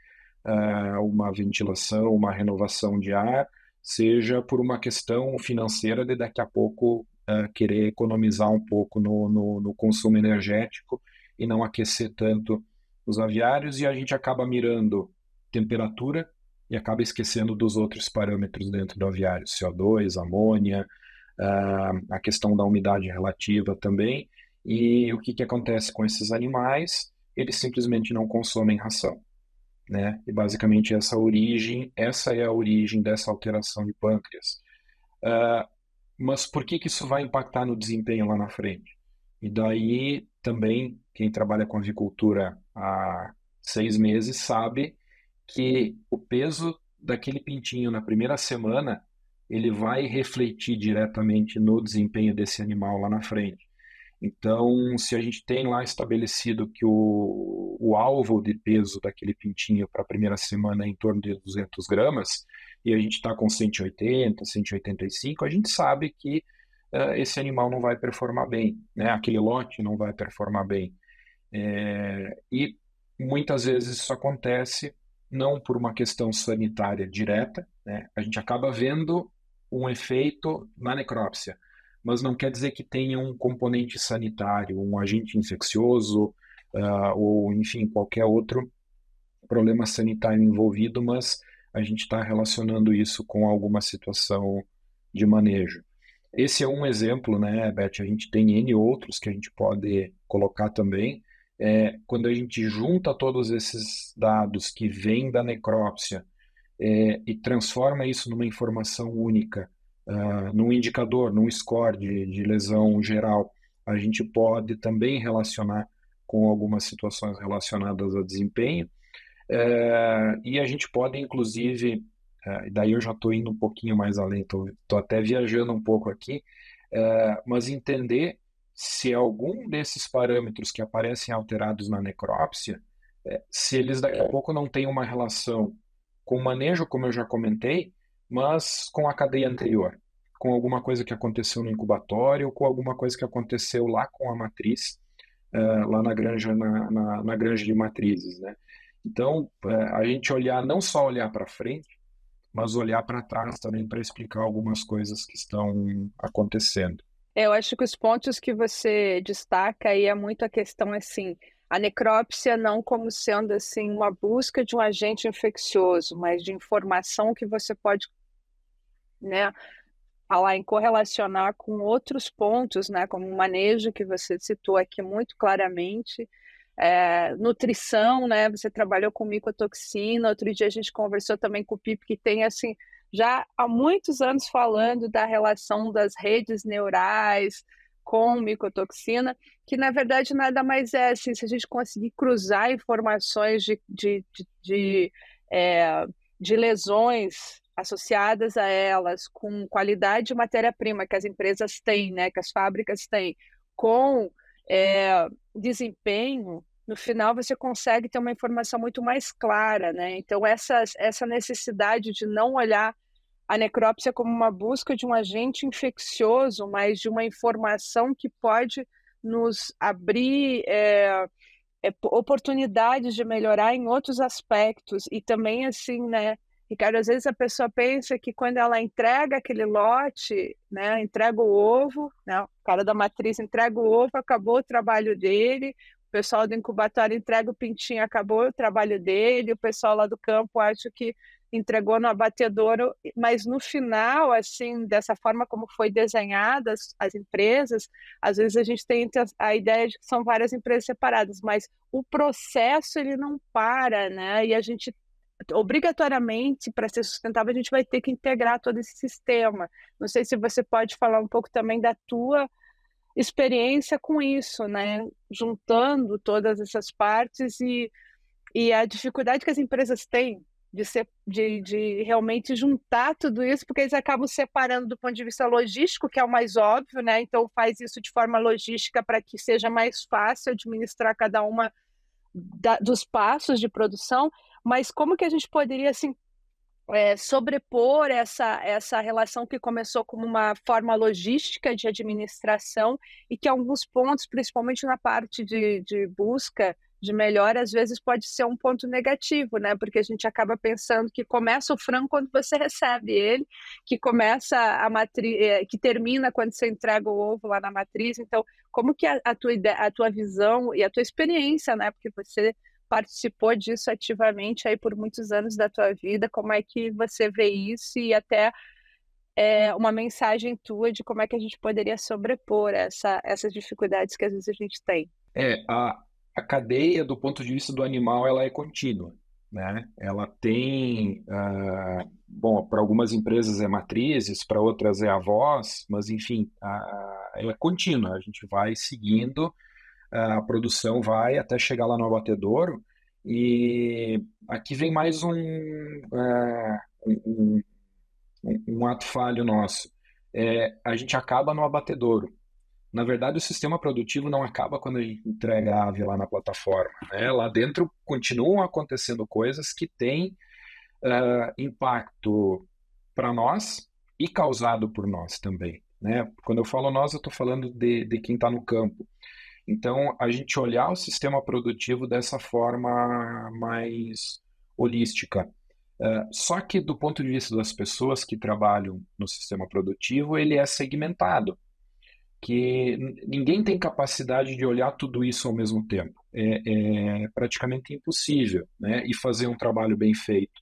uh, uma ventilação, uma renovação de ar, seja por uma questão financeira de daqui a pouco uh, querer economizar um pouco no, no, no, consumo energético e não aquecer tanto os aviários, e a gente acaba mirando temperatura e acaba esquecendo dos outros parâmetros dentro do aviário, CO2, amônia, a questão da umidade relativa também. E o que, que acontece com esses animais? Eles simplesmente não consomem ração. Né? E basicamente essa origem, essa é a origem dessa alteração de pâncreas. Uh, mas por que, que isso vai impactar no desempenho lá na frente? E daí também quem trabalha com avicultura há seis meses sabe que o peso daquele pintinho na primeira semana ele vai refletir diretamente no desempenho desse animal lá na frente. Então, se a gente tem lá estabelecido que o, o alvo de peso daquele pintinho para a primeira semana é em torno de 200 gramas, e a gente está com 180, 185, a gente sabe que uh, esse animal não vai performar bem, né? aquele lote não vai performar bem. É, e muitas vezes isso acontece não por uma questão sanitária direta, né? a gente acaba vendo um efeito na necrópsia, mas não quer dizer que tenha um componente sanitário, um agente infeccioso, uh, ou enfim, qualquer outro problema sanitário envolvido, mas a gente está relacionando isso com alguma situação de manejo. Esse é um exemplo, né, Beth? A gente tem N outros que a gente pode colocar também, é, quando a gente junta todos esses dados que vêm da necrópsia é, e transforma isso numa informação única, uh, num indicador, num score de, de lesão geral, a gente pode também relacionar com algumas situações relacionadas ao desempenho. É, e a gente pode, inclusive, é, daí eu já estou indo um pouquinho mais além, estou até viajando um pouco aqui, é, mas entender se algum desses parâmetros que aparecem alterados na necrópsia, é, se eles daqui a pouco não têm uma relação com o manejo, como eu já comentei, mas com a cadeia anterior, com alguma coisa que aconteceu no incubatório, ou com alguma coisa que aconteceu lá com a matriz, uh, lá na granja, na, na, na, granja de matrizes, né? Então, a gente olhar, não só olhar para frente, mas olhar para trás também para explicar algumas coisas que estão acontecendo. Eu acho que os pontos que você destaca aí é muito a questão assim, a necrópsia não como sendo assim uma busca de um agente infeccioso, mas de informação que você pode, né, falar em correlacionar com outros pontos, né, como o manejo que você citou aqui muito claramente, é, nutrição, né? Você trabalhou com micotoxina, outro dia a gente conversou também com o Pipe, que tem assim, já há muitos anos falando da relação das redes neurais com micotoxina, que na verdade nada mais é assim, se a gente conseguir cruzar informações de, de, de, de, é, de lesões associadas a elas com qualidade de matéria-prima que as empresas têm, né, que as fábricas têm, com é, desempenho, no final você consegue ter uma informação muito mais clara, né? Então essa essa necessidade de não olhar a necrópsia como uma busca de um agente infeccioso, mas de uma informação que pode nos abrir é, é, oportunidades de melhorar em outros aspectos e também assim, né? Ricardo, às vezes a pessoa pensa que quando ela entrega aquele lote, né, entrega o ovo, né, o cara da matriz entrega o ovo, acabou o trabalho dele, pessoal do incubatório entrega o pintinho, acabou o trabalho dele, o pessoal lá do campo acha que entregou no abatedouro, mas no final, assim, dessa forma como foi desenhada as, as, empresas, às vezes a gente tem a ideia de que são várias empresas separadas, mas o processo ele não para, né? E a gente obrigatoriamente para ser sustentável a gente vai ter que integrar todo esse sistema. Não sei se você pode falar um pouco também da tua experiência com isso, né? Juntando todas essas partes e, e a dificuldade que as empresas têm de, ser, de, de realmente juntar tudo isso, porque eles acabam separando do ponto de vista logístico, que é o mais óbvio, né? Então faz isso de forma logística para que seja mais fácil administrar cada uma da, dos passos de produção, mas como que a gente poderia assim é, sobrepor essa, essa relação que começou como uma forma logística de administração e que alguns pontos, principalmente na parte de, de busca de melhor, às vezes pode ser um ponto negativo, né? Porque a gente acaba pensando que começa o frango quando você recebe ele, que começa a matriz, é, que termina quando você entrega o ovo lá na matriz. Então, como que a, a tua ideia, a tua visão e a tua experiência, né? Porque você participou disso ativamente aí por muitos anos da tua vida, como é que você vê isso e até é, uma mensagem tua de como é que a gente poderia sobrepor essa, essas dificuldades que às vezes a gente tem. É, a, a cadeia do ponto de vista do animal ela é contínua, né? Ela tem, uh, bom, para algumas empresas é matrizes, para outras é avós, mas enfim, a, ela é contínua, a gente vai seguindo a produção vai até chegar lá no abatedouro. E aqui vem mais um, é, um, um, ato falho nosso. É, a gente acaba no abatedouro. Na verdade, o sistema produtivo não acaba quando a gente entrega a ave lá na plataforma. Né? Lá dentro continuam acontecendo coisas que têm uh, impacto para nós e causado por nós também. Né? Quando eu falo nós, eu estou falando de, de quem está no campo. Então, a gente olhar o sistema produtivo dessa forma mais holística. Uh, só que, do ponto de vista das pessoas que trabalham no sistema produtivo, ele é segmentado, que ninguém tem capacidade de olhar tudo isso ao mesmo tempo. É, é praticamente impossível, né? E fazer um trabalho bem feito.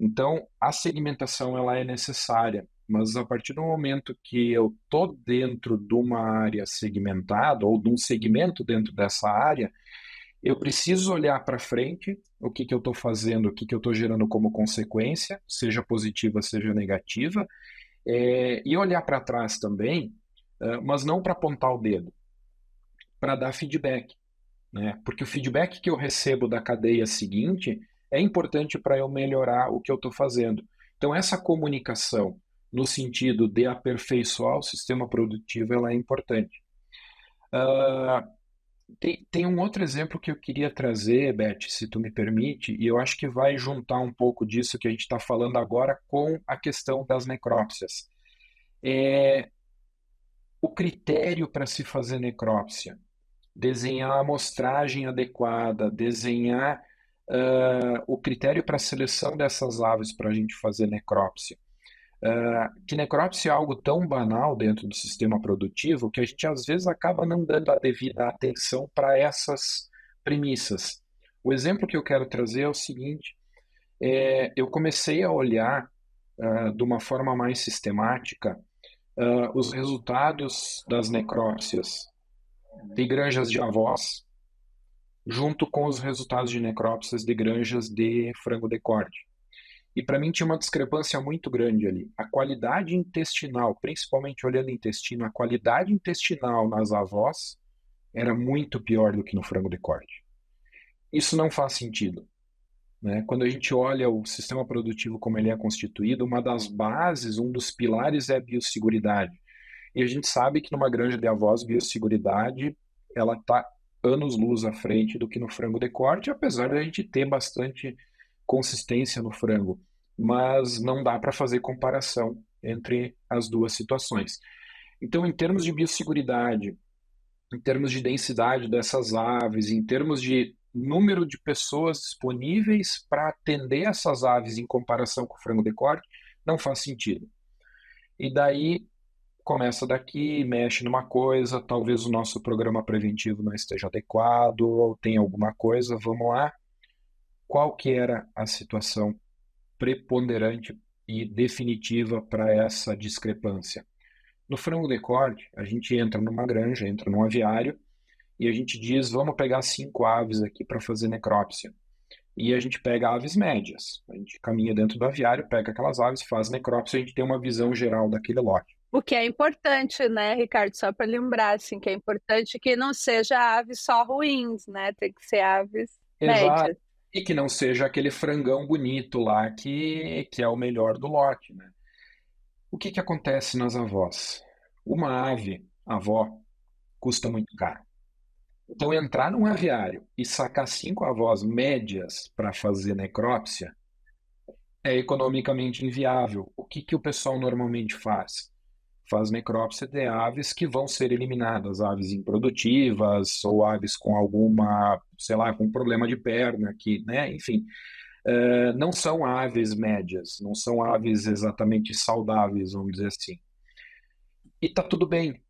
Então, a segmentação ela é necessária mas a partir do momento que eu estou dentro de uma área segmentada ou de um segmento dentro dessa área, eu preciso olhar para frente o que, que eu estou fazendo, o que, que eu estou gerando como consequência, seja positiva, seja negativa, é, e olhar para trás também, é, mas não para apontar o dedo, para dar feedback. Né? Porque o feedback que eu recebo da cadeia seguinte é importante para eu melhorar o que eu estou fazendo. Então, essa comunicação no sentido de aperfeiçoar o sistema produtivo, ela é importante. Uh, tem, tem, um outro exemplo que eu queria trazer, Beth, se tu me permite, e eu acho que vai juntar um pouco disso que a gente está falando agora com a questão das necrópsias. É, o critério para se fazer necrópsia, desenhar a amostragem adequada, desenhar uh, o critério para a seleção dessas aves para a gente fazer necrópsia. Uh, que necrópsia é algo tão banal dentro do sistema produtivo que a gente às vezes acaba não dando a devida atenção para essas premissas. O exemplo que eu quero trazer é o seguinte: é, eu comecei a olhar uh, de uma forma mais sistemática uh, os resultados das necrópsias de granjas de avós, junto com os resultados de necrópsias de granjas de frango de corte. E para mim tinha uma discrepância muito grande ali. A qualidade intestinal, principalmente olhando intestino, a qualidade intestinal nas avós era muito pior do que no frango de corte. Isso não faz sentido. Né? Quando a gente olha o sistema produtivo como ele é constituído, uma das bases, um dos pilares é a biosseguridade. E a gente sabe que numa granja de avós, biosseguridade, ela está anos-luz à frente do que no frango de corte, apesar de a gente ter bastante consistência no frango. Mas não dá para fazer comparação entre as duas situações. Então, em termos de biosseguridade, em termos de densidade dessas aves, em termos de número de pessoas disponíveis para atender essas aves em comparação com o frango de corte, não faz sentido. E daí começa daqui, mexe numa coisa, talvez o nosso programa preventivo não esteja adequado, ou tem alguma coisa, vamos lá. Qual que era a situação preponderante e definitiva para essa discrepância? No frango de corte, a gente entra numa granja, entra num aviário, e a gente diz, vamos pegar cinco aves aqui para fazer necrópsia. E a gente pega aves médias. A gente caminha dentro do aviário, pega aquelas aves, faz necrópsia, a gente tem uma visão geral daquele lote. O que é importante, né, Ricardo? Só para lembrar, assim, que é importante que não seja aves só ruins, né? Tem que ser aves Exato. médias. E que não seja aquele frangão bonito lá que, que é o melhor do lote, né? O que, que acontece nas avós? Uma ave, avó, custa muito caro. Então, entrar num aviário e sacar cinco avós médias para fazer necrópsia é economicamente inviável. O que, que o pessoal normalmente faz? Faz necrópsia de aves que vão ser eliminadas, aves improdutivas ou aves com alguma, sei lá, com problema de perna, que, né, enfim, uh, não são aves médias, não são aves exatamente saudáveis, vamos dizer assim. E tá tudo bem,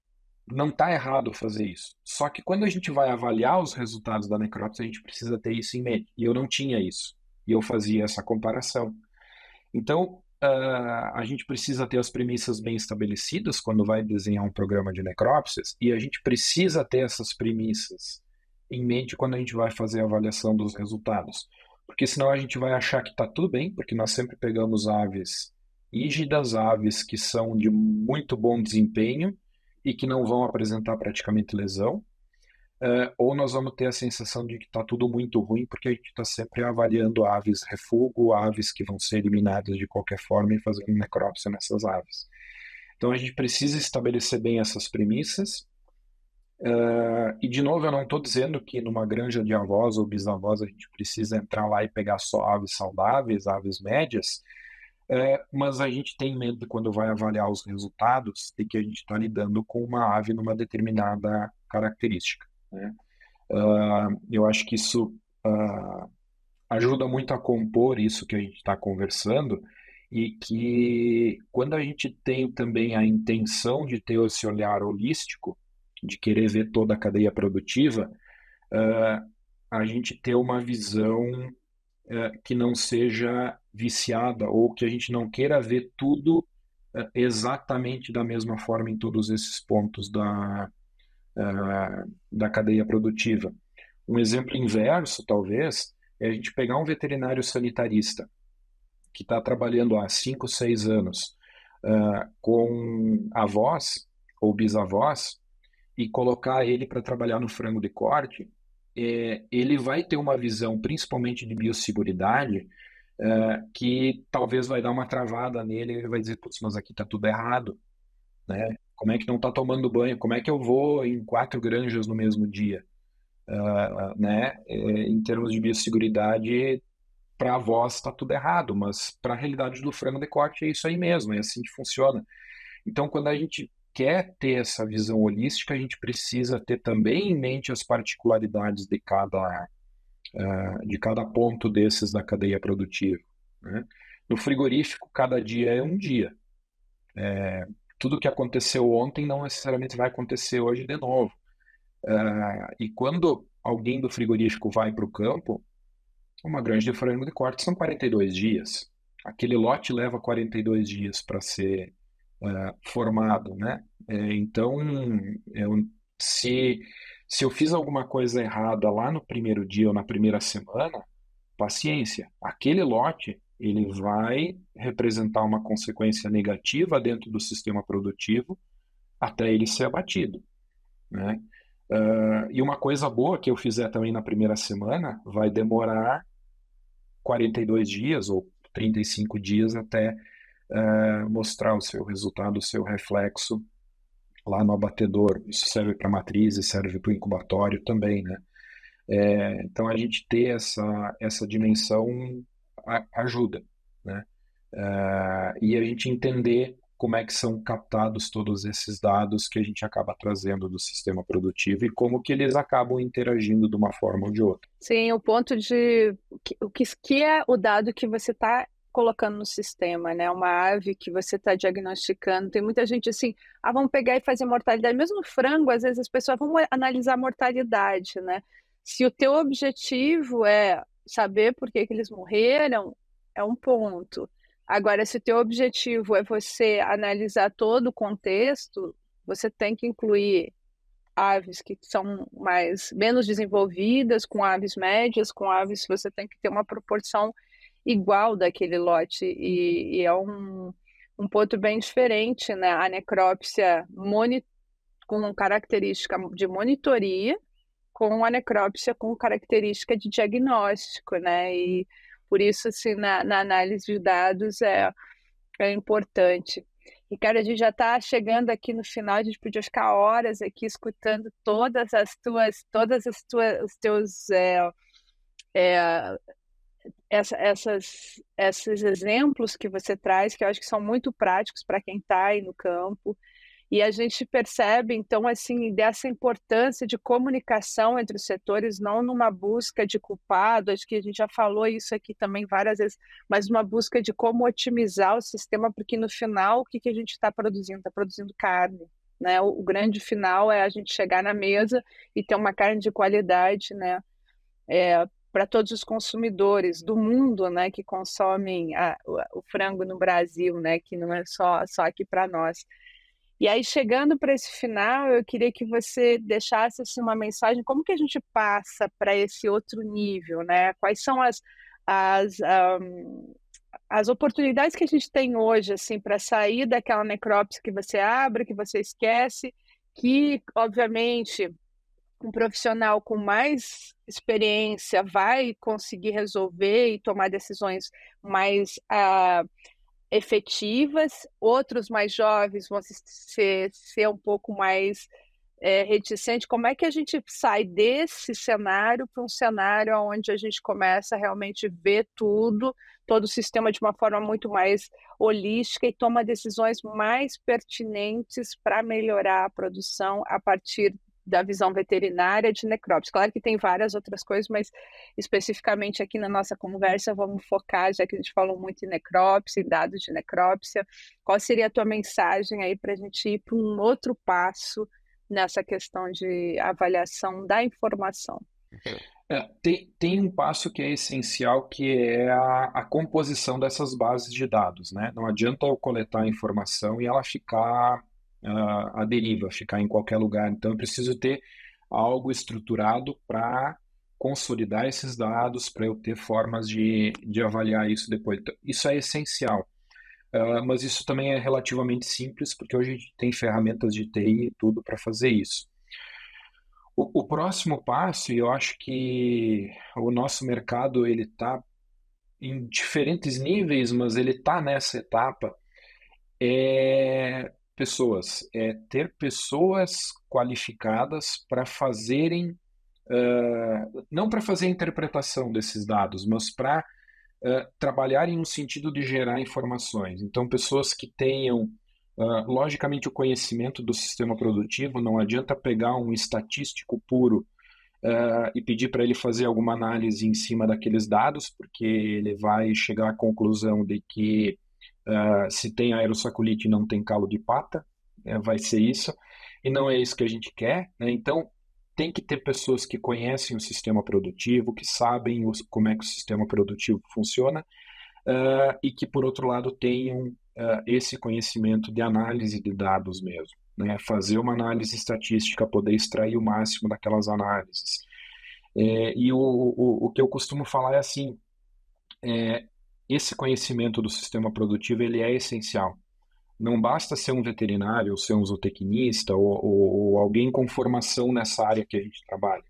não tá errado fazer isso. Só que quando a gente vai avaliar os resultados da necrópsia, a gente precisa ter isso em mente. E eu não tinha isso. E eu fazia essa comparação. Então, uh, a gente precisa ter as premissas bem estabelecidas quando vai desenhar um programa de necrópsias, e a gente precisa ter essas premissas em mente quando a gente vai fazer a avaliação dos resultados. Porque senão a gente vai achar que está tudo bem, porque nós sempre pegamos aves rígidas, aves que são de muito bom desempenho e que não vão apresentar praticamente lesão, Uh, ou nós vamos ter a sensação de que está tudo muito ruim, porque a gente está sempre avaliando aves refúgio, aves que vão ser eliminadas de qualquer forma e fazendo necrópsia nessas aves. Então a gente precisa estabelecer bem essas premissas. Uh, e de novo, eu não estou dizendo que numa granja de avós ou bisavós a gente precisa entrar lá e pegar só aves saudáveis, aves médias, uh, mas a gente tem medo quando vai avaliar os resultados de que a gente está lidando com uma ave numa determinada característica. Né? Uh, eu acho que isso uh, ajuda muito a compor isso que a gente está conversando e que quando a gente tem também a intenção de ter esse olhar holístico, de querer ver toda a cadeia produtiva, uh, a gente ter uma visão que não seja viciada ou que a gente não queira ver tudo exatamente da mesma forma em todos esses pontos da, da cadeia produtiva. Um exemplo inverso, talvez, é a gente pegar um veterinário sanitarista que está trabalhando há 5, 6 anos uh, com avós ou bisavós e colocar ele para trabalhar no frango de corte, é, ele vai ter uma visão, principalmente de biosseguridade, uh, que talvez vai dar uma travada nele, ele vai dizer, putz, mas aqui está tudo errado, né? Como é que não está tomando banho? Como é que eu vou em quatro granjas no mesmo dia? Uh, né? É, em termos de biosseguridade, para a voz está tudo errado, mas para a realidade do frango de corte é isso aí mesmo, é assim que funciona. Então, quando a gente quer ter essa visão holística, a gente precisa ter também em mente as particularidades de cada, uh, de cada ponto desses da cadeia produtiva. Né? No frigorífico, cada dia é um dia. É, tudo que aconteceu ontem não necessariamente vai acontecer hoje de novo. Uh, e quando alguém do frigorífico vai para o campo, uma granja de frango de corte são 42 dias. Aquele lote leva 42 dias para ser uh, formado, né? É, então, é se, Se eu fiz alguma coisa errada lá no primeiro dia ou na primeira semana, paciência. Aquele lote ele vai representar uma consequência negativa dentro do sistema produtivo até ele ser abatido, né? Uh, e uma coisa boa que eu fizer também na primeira semana vai demorar 42 dias ou 35 dias até uh, mostrar o seu resultado, o seu reflexo lá no abatedor. Isso serve para matrizes, serve para o incubatório também, né? É, então a gente ter essa, essa dimensão ajuda, né? Uh, e a gente entender como é que são captados todos esses dados que a gente acaba trazendo do sistema produtivo e como que eles acabam interagindo de uma forma ou de outra. Sim, o ponto de o que, que é o dado que você está colocando no sistema, né? Uma ave que você está diagnosticando. Tem muita gente assim, ah, vamos pegar e fazer mortalidade. Mesmo no frango, às vezes as pessoas vão analisar a mortalidade, né? Se o teu objetivo é saber por que, que eles morreram, é um ponto. Agora, se o teu objetivo é você analisar todo o contexto, você tem que incluir aves que são mais menos desenvolvidas, com aves médias, com aves você tem que ter uma proporção igual daquele lote e, e é um, um ponto bem diferente, né? A necrópsia moni com característica de monitoria, com a necrópsia com característica de diagnóstico, né? E por isso, assim, na, na análise de dados é, é importante. Cara, a gente já está chegando aqui no final, a gente podia ficar horas aqui escutando todas as tuas, todas as tuas, os teus é, é, essa, essas, esses exemplos que você traz, que eu acho que são muito práticos para quem está aí no campo. E a gente percebe, então, assim, dessa importância de comunicação entre os setores, não numa busca de culpado, acho que a gente já falou isso aqui também várias vezes, mas uma busca de como otimizar o sistema, porque no final, o que, que a gente está produzindo? Está produzindo carne. Né? O, o, grande final é a gente chegar na mesa e ter uma carne de qualidade, né? É, para todos os consumidores do mundo, né, que consomem a, o, o, frango no Brasil, né, que não é só só aqui para nós. E aí, chegando para esse final, eu queria que você deixasse assim, uma mensagem, como que a gente passa para esse outro nível, né? Quais são as, as, um, as oportunidades que a gente tem hoje, assim, para sair daquela necrópsia que você abre, que você esquece, que, obviamente, um profissional com mais experiência vai conseguir resolver e tomar decisões mais uh, efetivas, outros mais jovens vão ser, ser um pouco mais é, reticentes. Como é que a gente sai desse cenário para um cenário onde a gente começa a realmente ver tudo, todo o sistema de uma forma muito mais holística e toma decisões mais pertinentes para melhorar a produção a partir da visão veterinária de necrópsia. Claro que tem várias outras coisas, mas especificamente aqui na nossa conversa vamos focar, já que a gente falou muito em necrópsia, em dados de necrópsia, qual seria a tua mensagem aí para a gente ir para um outro passo nessa questão de avaliação da informação? É, tem, tem um passo que é essencial, que é a, a composição dessas bases de dados, né? Não adianta eu coletar a informação e ela ficar a, deriva, ficar em qualquer lugar. Então, eu preciso ter algo estruturado para consolidar esses dados, para eu ter formas de, de avaliar isso depois. Então, isso é essencial. Uh, mas isso também é relativamente simples, porque hoje a gente tem ferramentas de TI e tudo para fazer isso. O, o, próximo passo, e eu acho que o nosso mercado ele está em diferentes níveis, mas ele está nessa etapa, é pessoas, é ter pessoas qualificadas para fazerem, uh, não para fazer a interpretação desses dados, mas para uh, trabalhar em um sentido de gerar informações. Então, pessoas que tenham, uh, logicamente, o conhecimento do sistema produtivo, não adianta pegar um estatístico puro e pedir para ele fazer alguma análise em cima daqueles dados, porque ele vai chegar à conclusão de que Uh, se tem aerossaculite e não tem calo de pata, né, vai ser isso. E não é isso que a gente quer. Né? Então, tem que ter pessoas que conhecem o sistema produtivo, que sabem os, como é que o sistema produtivo funciona uh, e que, por outro lado, tenham uh, esse conhecimento de análise de dados mesmo. né? fazer uma análise estatística, poder extrair o máximo daquelas análises. É, e o, o, o que eu costumo falar é assim, é, esse conhecimento do sistema produtivo ele é essencial. Não basta ser um veterinário, ou ser um zootecnista, ou, ou, ou alguém com formação nessa área que a gente trabalha.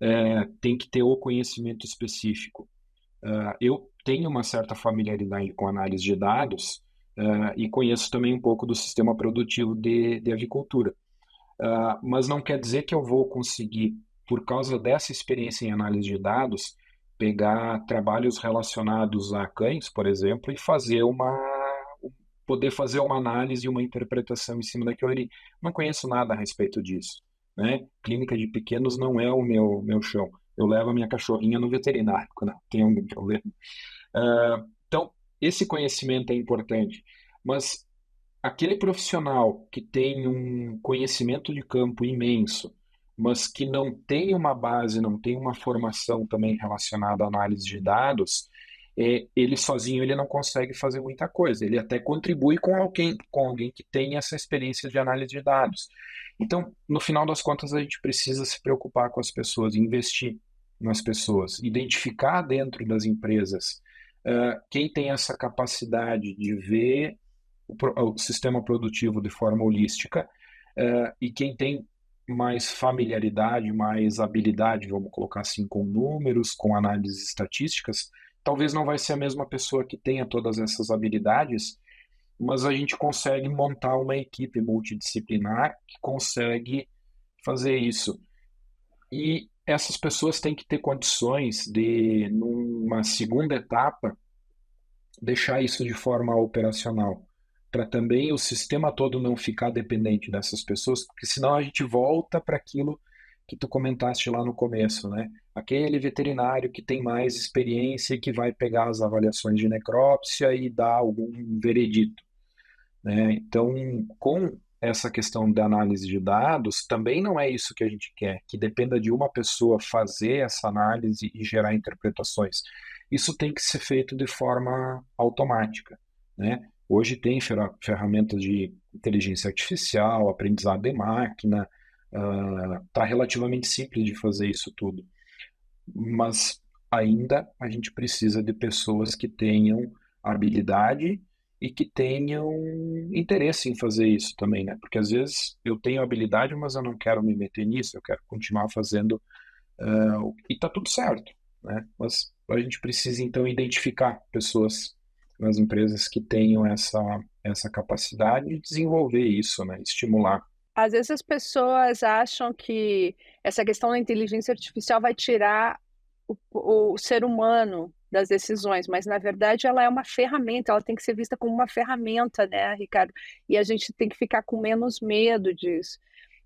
É, tem que ter o conhecimento específico. Uh, eu tenho uma certa familiaridade com análise de dados uh, e conheço também um pouco do sistema produtivo de, de avicultura. Uh, mas não quer dizer que eu vou conseguir, por causa dessa experiência em análise de dados, pegar trabalhos relacionados a cães, por exemplo, e fazer uma poder fazer uma análise e uma interpretação em cima daquilo ali. Não conheço nada a respeito disso. Né? Clínica de pequenos não é o meu, meu chão. Eu levo a minha cachorrinha no veterinário quando tem algum problema. Uh, então, esse conhecimento é importante. Mas aquele profissional que tem um conhecimento de campo imenso, mas que não tem uma base, não tem uma formação também relacionada à análise de dados, é, ele sozinho ele não consegue fazer muita coisa. Ele até contribui com alguém, com alguém que tem essa experiência de análise de dados. Então, no final das contas, a gente precisa se preocupar com as pessoas, investir nas pessoas, identificar dentro das empresas uh, quem tem essa capacidade de ver o, o sistema produtivo de forma holística uh, e quem tem mais familiaridade, mais habilidade, vamos colocar assim, com números, com análises estatísticas, talvez não vai ser a mesma pessoa que tenha todas essas habilidades, mas a gente consegue montar uma equipe multidisciplinar que consegue fazer isso. E essas pessoas têm que ter condições de, numa segunda etapa, deixar isso de forma operacional, para também o sistema todo não ficar dependente dessas pessoas, porque senão a gente volta para aquilo que tu comentaste lá no começo, né? Aquele veterinário que tem mais experiência e que vai pegar as avaliações de necrópsia e dar algum veredito, né? Então, com essa questão da análise de dados, também não é isso que a gente quer, que dependa de uma pessoa fazer essa análise e gerar interpretações. Isso tem que ser feito de forma automática, né? Hoje tem ferramentas de inteligência artificial, aprendizado de máquina, Está ah, uh, relativamente simples de fazer isso tudo. Mas ainda a gente precisa de pessoas que tenham habilidade e que tenham interesse em fazer isso também, né? Porque às vezes eu tenho habilidade, mas eu não quero me meter nisso, eu quero continuar fazendo uh, e tá tudo certo, né? Mas a gente precisa então identificar pessoas nas empresas que tenham essa essa capacidade de desenvolver isso, né? Estimular às vezes as pessoas acham que essa questão da inteligência artificial vai tirar o, o, ser humano das decisões, mas na verdade ela é uma ferramenta, ela tem que ser vista como uma ferramenta, né, Ricardo? E a gente tem que ficar com menos medo disso.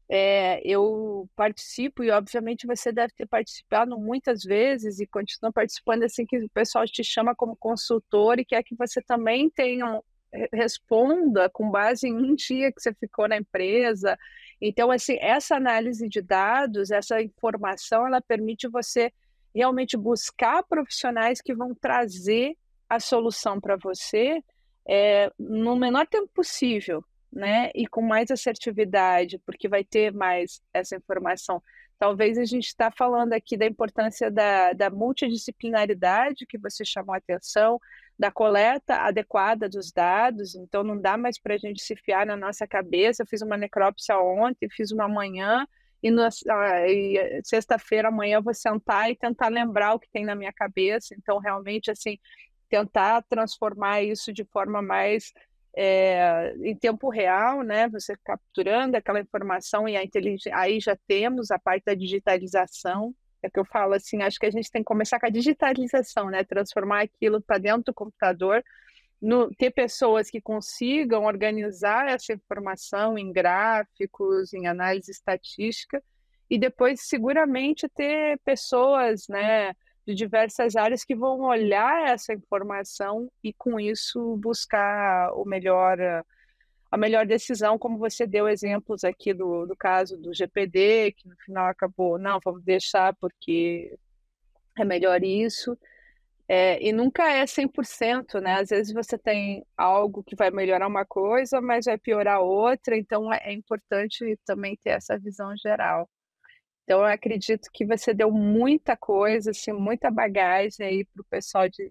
É, eu participo e obviamente você deve ter participado muitas vezes e continua participando assim que o pessoal te chama como consultor e quer que você também tenha responda com base em um dia que você ficou na empresa. Então, assim, essa análise de dados, essa informação, ela permite você realmente buscar profissionais que vão trazer a solução para você é, no menor tempo possível, né? E com mais assertividade, porque vai ter mais essa informação. Talvez a gente está falando aqui da importância da, da multidisciplinaridade que você chamou a atenção, da coleta adequada dos dados, então não dá mais para a gente se fiar na nossa cabeça. Eu fiz uma necrópsia ontem, fiz uma manhã, e, ah, e sexta-feira, amanhã, eu vou sentar e tentar lembrar o que tem na minha cabeça. Então, realmente, assim, tentar transformar isso de forma mais é, em tempo real, né? Você capturando aquela informação e a inteligência, aí já temos a parte da digitalização, é que eu falo assim, acho que a gente tem que começar com a digitalização, né? Transformar aquilo para dentro do computador, no, ter pessoas que consigam organizar essa informação em gráficos, em análise estatística, e depois seguramente ter pessoas, né, de diversas áreas que vão olhar essa informação e com isso buscar o melhor a melhor decisão, como você deu exemplos aqui do, do caso do GPD, que no final acabou, não, vamos deixar porque é melhor isso. É, e nunca é 100%, né? Às vezes você tem algo que vai melhorar uma coisa, mas vai piorar outra, então é, é importante também ter essa visão geral. Então, eu acredito que você deu muita coisa, assim, muita bagagem aí para o pessoal de,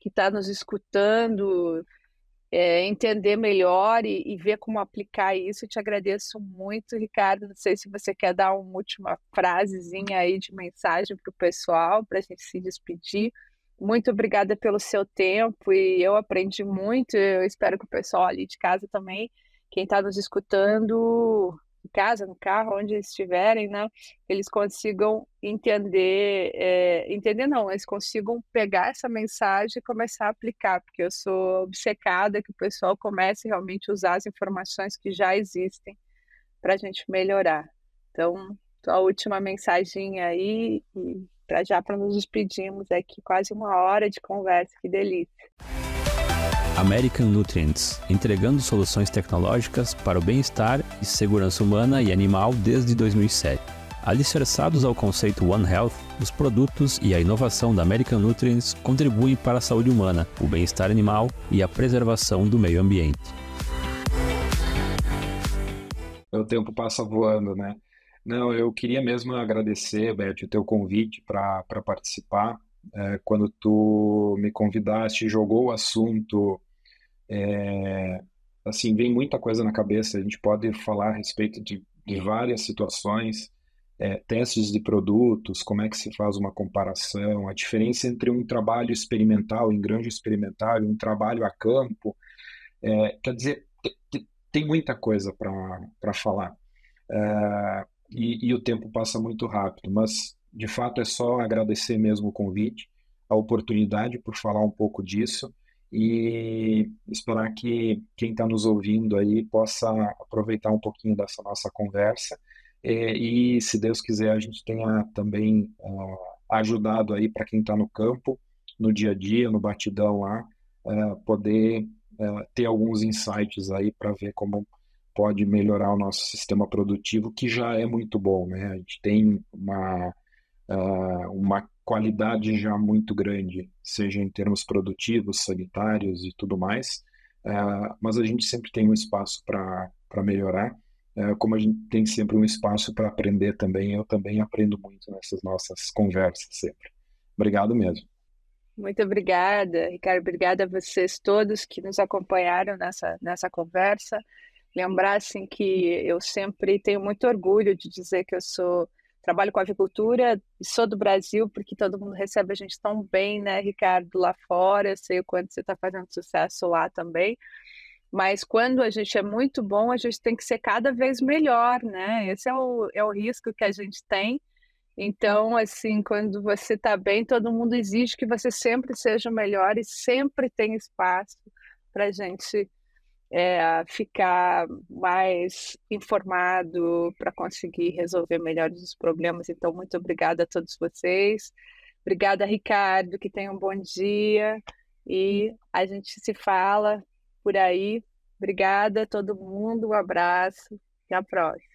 que está nos escutando é, entender melhor e, e, ver como aplicar isso. Eu te agradeço muito, Ricardo. Não sei se você quer dar uma última frasezinha aí de mensagem para o pessoal, para a gente se despedir. Muito obrigada pelo seu tempo e eu aprendi muito. Eu espero que o pessoal ali de casa também, quem está nos escutando, em casa, no carro, onde estiverem, né, eles consigam entender, é, entender não, eles consigam pegar essa mensagem e começar a aplicar, porque eu sou obcecada que o pessoal comece realmente a usar as informações que já existem para a gente melhorar. Então, a última mensagem aí, para já para nos despedirmos aqui, quase uma hora de conversa, que delícia. American Nutrients, entregando soluções tecnológicas para o bem-estar e segurança humana e animal desde 2007. Alicerçados ao conceito One Health, os produtos e a inovação da American Nutrients contribuem para a saúde humana, o bem-estar animal e a preservação do meio ambiente. O tempo passa voando, né? Não, eu queria mesmo agradecer, Beth, o teu convite para participar. É, quando tu me convidaste, jogou o assunto é, assim, vem muita coisa na cabeça. A gente pode falar a respeito de, de várias situações, é, testes de produtos, como é que se faz uma comparação, a diferença entre um trabalho experimental, em grande experimental, e um trabalho a campo. É, quer dizer, tem muita coisa para falar. É, e, e o tempo passa muito rápido, mas de fato é só agradecer mesmo o convite, a oportunidade por falar um pouco disso e esperar que quem está nos ouvindo aí possa aproveitar um pouquinho dessa nossa conversa e, e se Deus quiser, a gente tenha também uh, ajudado aí para quem está no campo, no dia a dia, no batidão lá, uh, poder uh, ter alguns insights aí para ver como pode melhorar o nosso sistema produtivo, que já é muito bom, né? A gente tem uma, uma qualidade já muito grande, seja em termos produtivos, sanitários e tudo mais, uh, mas a gente sempre tem um espaço para melhorar, uh, como a gente tem sempre um espaço para aprender também, eu também aprendo muito nessas nossas conversas sempre. Obrigado mesmo. Muito obrigada, Ricardo. Obrigada a vocês todos que nos acompanharam nessa, nessa conversa. Lembrar assim, que eu sempre tenho muito orgulho de dizer que eu sou trabalho com avicultura, sou do Brasil, porque todo mundo recebe a gente tão bem, né, Ricardo, lá fora, eu sei o quanto você está fazendo sucesso lá também, mas quando a gente é muito bom, a gente tem que ser cada vez melhor, né, esse é o, é o risco que a gente tem, então, assim, quando você está bem, todo mundo exige que você sempre seja melhor e sempre tem espaço para a gente é, ficar mais informado para conseguir resolver melhor os problemas. Então, muito obrigada a todos vocês. Obrigada, Ricardo, que tenha um bom dia e a gente se fala por aí. Obrigada a todo mundo, um abraço, até a próxima.